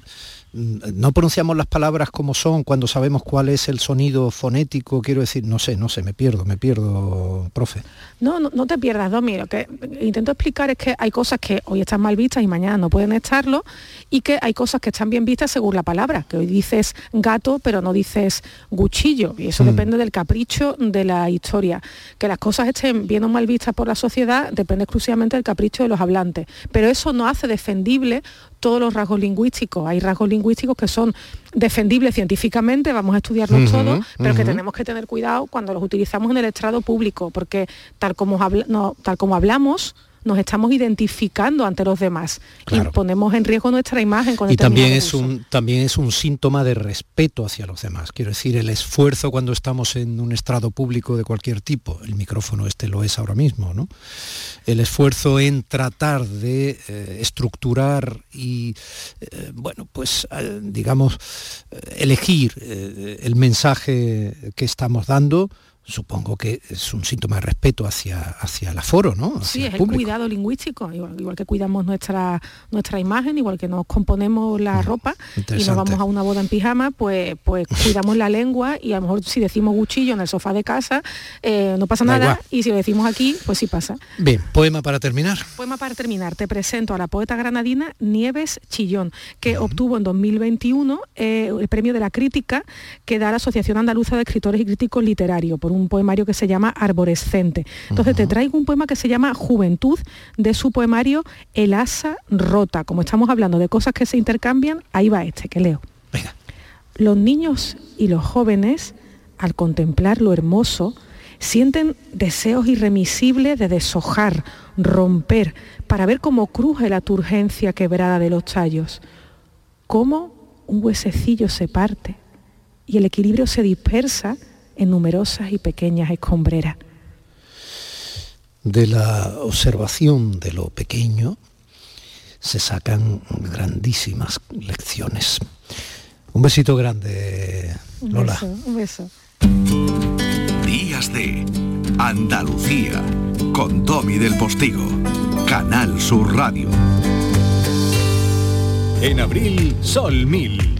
no pronunciamos las palabras como son cuando sabemos cuál es el sonido fonético, quiero decir, no sé, no sé, me pierdo, me pierdo, profe. No, no, no te pierdas, Domi. Lo que intento explicar es que hay cosas que hoy están mal vistas y mañana no pueden estarlo y que hay cosas que están bien vistas según la palabra, que hoy dices gato pero no dices cuchillo y eso Mm. depende del capricho de la historia. Que las cosas estén bien o mal vistas por la sociedad depende exclusivamente del capricho de los hablantes. Pero eso no hace defendible todos los rasgos lingüísticos. Hay rasgos lingüísticos que son defendibles científicamente, vamos a estudiarlos todos, pero que tenemos que tener cuidado cuando los utilizamos en el estrado público, porque tal como, habla- no, tal como hablamos, nos estamos identificando ante los demás y ponemos en riesgo nuestra imagen con Y también determinado es, un, también es un síntoma de respeto hacia los demás. Quiero decir, el esfuerzo cuando estamos en un estrado público de cualquier tipo, el micrófono este lo es ahora mismo, ¿no? El esfuerzo en tratar de eh, estructurar y, eh, bueno, pues, eh, digamos, elegir el mensaje que estamos dando, supongo que es un síntoma de respeto hacia, hacia el aforo, ¿no? Hacia Sí, es el cuidado lingüístico, igual, igual que cuidamos nuestra, nuestra imagen, igual que nos componemos la ropa y nos vamos a una boda en pijama, pues, pues [LAUGHS] cuidamos la lengua y a lo mejor si decimos cuchillo en el sofá de casa, eh, no pasa Da nada, igual. y si lo decimos aquí, pues sí pasa. Bien, poema para terminar. Poema para terminar, te presento a la poeta granadina Nieves Chillón, que obtuvo en 2021 eh, el premio de la crítica que da la Asociación Andaluza de Escritores y Críticos Literarios por un poemario que se llama Arborescente. Entonces te traigo un poema que se llama Juventud de su poemario El asa rota. Como estamos hablando de cosas que se intercambian, ahí va este que leo. Los niños y los jóvenes, al contemplar lo hermoso, sienten deseos irremisibles de deshojar, romper, para ver cómo cruje la turgencia quebrada de los tallos, cómo un huesecillo se parte y el equilibrio se dispersa en numerosas y pequeñas escombreras. de la observación de lo pequeño se sacan grandísimas lecciones. Un besito grande, Un Lola. beso, un beso. Días de Andalucía con Tommy del Postigo, Canal Sur Radio. En abril, Sol 1000.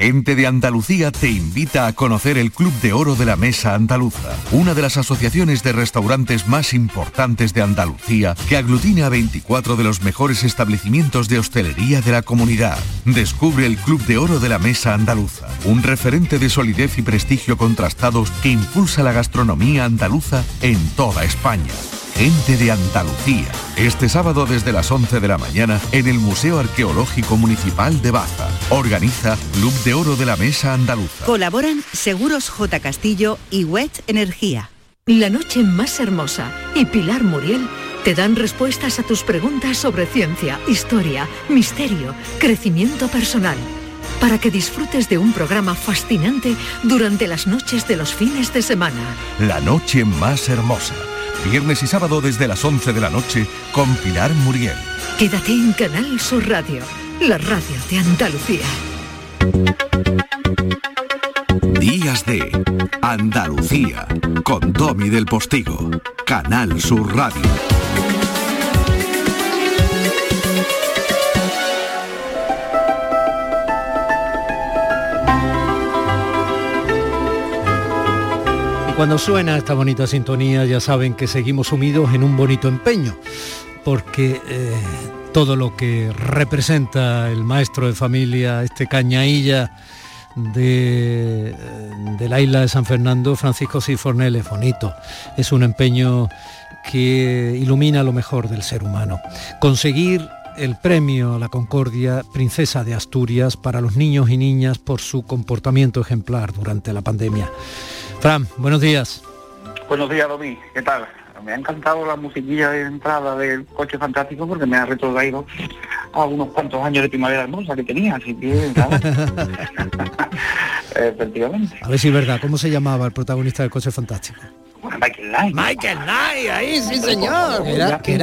Gente de Andalucía te invita a conocer el Club de Oro de la Mesa Andaluza, una de las asociaciones de restaurantes más importantes de Andalucía que aglutina a 24 de los mejores establecimientos de hostelería de la comunidad. Descubre el Club de Oro de la Mesa Andaluza, un referente de solidez y prestigio contrastados que impulsa la gastronomía andaluza en toda España. Gente de Andalucía. Este sábado desde las 11 de la mañana en el Museo Arqueológico Municipal de Baza. Organiza Club de Oro de la Mesa Andaluza. Colaboran Seguros J. Castillo y Wet Energía. La noche más hermosa y Pilar Muriel te dan respuestas a tus preguntas sobre ciencia, historia, misterio, crecimiento personal. Para que disfrutes de un programa fascinante durante las noches de los fines de semana. La noche más hermosa. Viernes y sábado desde las 11 de la noche con Pilar Muriel. Quédate en Canal Sur Radio, la radio de Andalucía. Días de Andalucía con Tommy del Postigo. Canal Sur Radio. Y cuando suena esta bonita sintonía ya saben que seguimos sumidos en un bonito empeño, porque eh, todo lo que representa el maestro de familia, este cañailla de, eh, la isla de San Fernando, Francisco Cifornel, es bonito. Es un empeño que ilumina lo mejor del ser humano. Conseguir el premio a la Concordia Princesa de Asturias para los niños y niñas por su comportamiento ejemplar durante la pandemia. Fran, buenos días. Buenos días, Domi. ¿Qué tal? Me ha encantado la musiquilla de entrada del coche fantástico porque me ha retrotraído a unos cuantos años de primavera hermosa que tenía, así que [LAUGHS] [LAUGHS] efectivamente. A ver si es verdad. ¿Cómo se llamaba el protagonista del coche fantástico? Bueno, Michael Knight. Michael Knight, ahí sí señor. Que era, que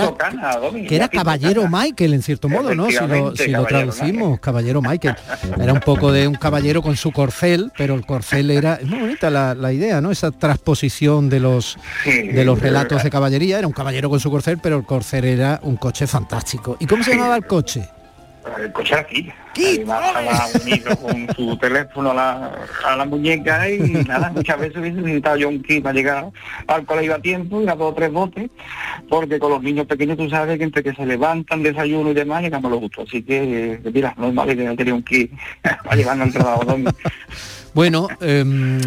que caballero. Michael en cierto modo, ¿no? Si lo, si traducimos, caballero Michael. Era un poco de un caballero con su corcel, pero el corcel era es muy bonita la, la idea, ¿no? Esa transposición de los Sí, de los relatos de caballería. Era un caballero con su corcel, pero el corcel era un coche fantástico. ¿Y cómo se llamaba el coche? El coche era aquí. Además estaba unido con su teléfono a la, a la muñeca y nada, muchas veces hubiese necesitado yo un kit para llegar al colegio a tiempo y a dos o tres botes, porque con los niños pequeños tú sabes que entre que se levantan, desayuno y demás, llegamos los gustos. Así que, eh, mira, no es mala idea tener un kit [LAUGHS] para llevarnos al trabajo. ¿no? Bueno, em,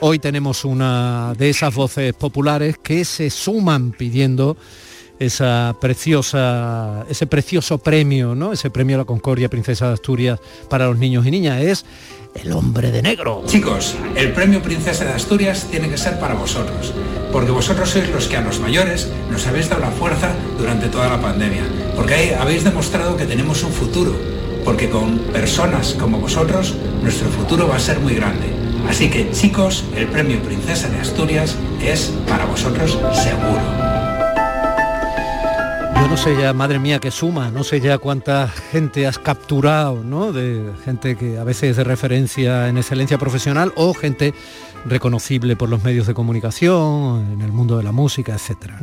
hoy tenemos una de esas voces populares que se suman pidiendo esa preciosa, ese precioso premio, ¿no? Ese premio a la Concordia Princesa de Asturias para los niños y niñas es el hombre de negro. Chicos, el premio Princesa de Asturias tiene que ser para vosotros, porque vosotros sois los que a los mayores nos habéis dado la fuerza durante toda la pandemia, porque ahí habéis demostrado que tenemos un futuro, porque con personas como vosotros nuestro futuro va a ser muy grande. Así que chicos, el premio Princesa de Asturias es para vosotros seguro. Yo no sé ya, madre mía, que suma, no sé ya cuánta gente has capturado, ¿no? De gente que a veces es de referencia en excelencia profesional o gente reconocible por los medios de comunicación, en el mundo de la música, etcétera.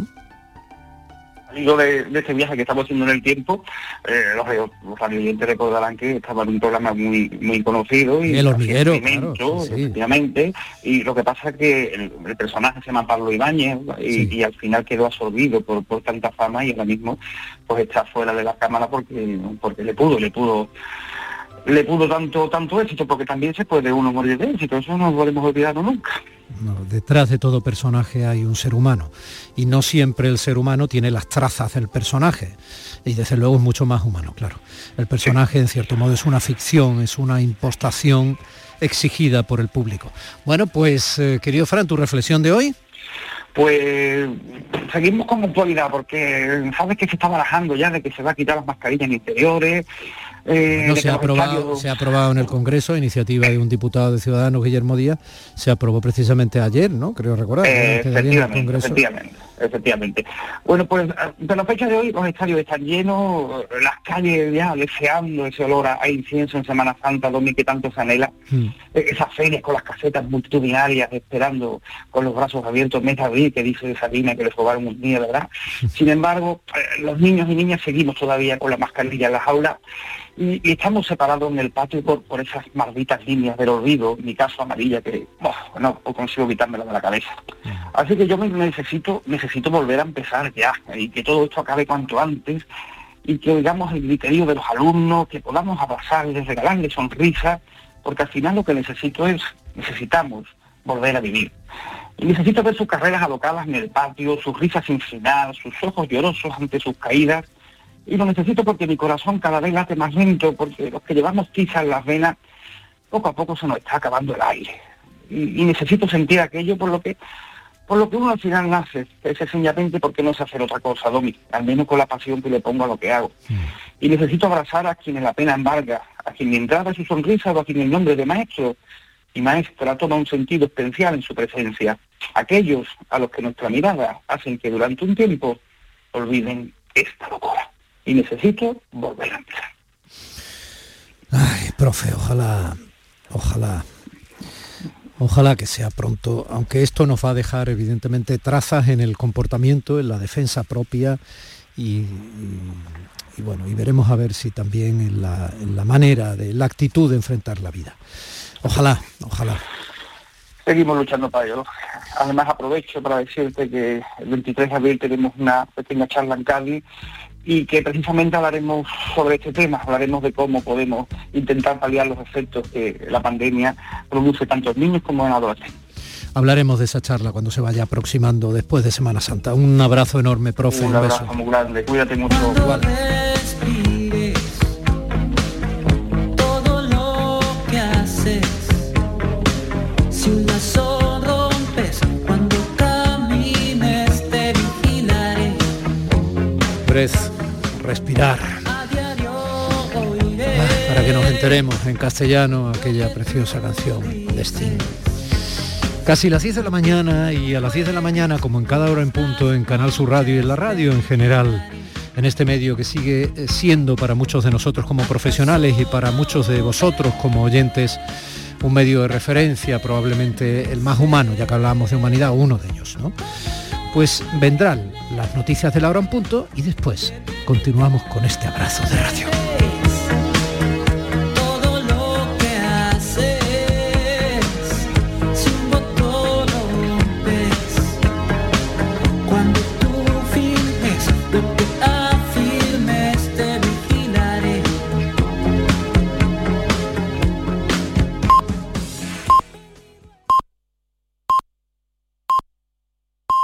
De, de este viaje que estamos haciendo en el tiempo, eh, los, los radioyentes recordarán que estaba en un programa muy muy conocido y El hormiguero, experimento, efectivamente, y lo que pasa es que el, el personaje se llama Pablo Ibáñez y, y al final quedó absorbido por, por tanta fama y ahora mismo pues está fuera de la cámara porque porque le pudo, le pudo le pudo tanto tanto éxito porque también se puede uno morir de éxito, eso no lo podemos olvidarlo nunca. No, detrás de todo personaje hay un ser humano y no siempre el ser humano tiene las trazas del personaje y desde luego es mucho más humano, claro. El personaje en cierto modo es una ficción, es una impostación exigida por el público. Bueno, pues eh, querido Fran, tu reflexión de hoy. Pues seguimos con actualidad porque sabes que se está barajando ya de que se va a quitar las mascarillas en interiores. Eh, No se ha aprobado, se ha aprobado en el Congreso, iniciativa de un diputado de Ciudadanos, Guillermo Díaz, se aprobó precisamente ayer, ¿no? Creo recordar. Eh, efectivamente, Congreso. efectivamente, efectivamente. Bueno, pues a- de la fecha de hoy los estadios están llenos, las calles ya deseando ese olor a, incienso en Semana Santa, donde que tanto se anhela. Mm. Eh, esas ferias con las casetas multitudinarias esperando con los brazos abiertos abril que dice Sabina que les robaron un día, ¿verdad? Sin embargo, eh, los niños y niñas seguimos todavía con la mascarilla en las aulas y, y estamos separados en el patio por, por esas malditas líneas del olvido, mi caso amarilla, que oh, no consigo quitármela de la cabeza. Así que yo me necesito, necesito volver a empezar ya y que todo esto acabe cuanto antes y que oigamos el griterío de los alumnos, que podamos abrazarles, regalarles sonrisas, porque al final lo que necesito es, necesitamos volver a vivir. Y necesito ver sus carreras alocadas en el patio, sus risas sin final, sus ojos llorosos ante sus caídas. Y lo necesito porque mi corazón cada vez late más lento, porque los que llevamos tiza en las venas, poco a poco se nos está acabando el aire. Y, y necesito sentir aquello por lo que por lo que uno al final nace, es sencillamente porque no sé hacer otra cosa, Domi, al menos con la pasión que le pongo a lo que hago. Y necesito abrazar a quienes la pena embarga, a quien mi entrada su sonrisa o a quien el nombre de maestro y maestra toma un sentido especial en su presencia. Aquellos a los que nuestra mirada hacen que durante un tiempo olviden esta locura. Y necesito volver a empezar. Ay, profe, ojalá, ojalá, ojalá que sea pronto, aunque esto nos va a dejar evidentemente trazas en el comportamiento, en la defensa propia y, bueno, y veremos a ver si también en la, en la manera, de la actitud de enfrentar la vida. Ojalá, ojalá. Seguimos luchando para ello. Además aprovecho para decirte que el 23 de abril tenemos una pequeña charla en Cádiz y que precisamente hablaremos sobre este tema, hablaremos de cómo podemos intentar paliar los efectos que la pandemia produce tanto en niños como en adolescentes. Hablaremos de esa charla cuando se vaya aproximando después de Semana Santa. Un abrazo enorme, profe, un, un beso. abrazo muy grande, cuídate mucho. respires, todo respirar. Para que nos enteremos en castellano aquella preciosa canción Destino. Casi las 10 de la mañana y a las 10 de la mañana, como en cada hora en punto, en Canal Sur Radio y en la radio en general, en este medio que sigue eh, siendo para muchos de nosotros como profesionales y para muchos de vosotros como oyentes un medio de referencia, probablemente el más humano, ya que hablábamos de humanidad, uno de ellos, ¿no? Pues vendrán las noticias de la hora en punto y después continuamos con este abrazo de radio.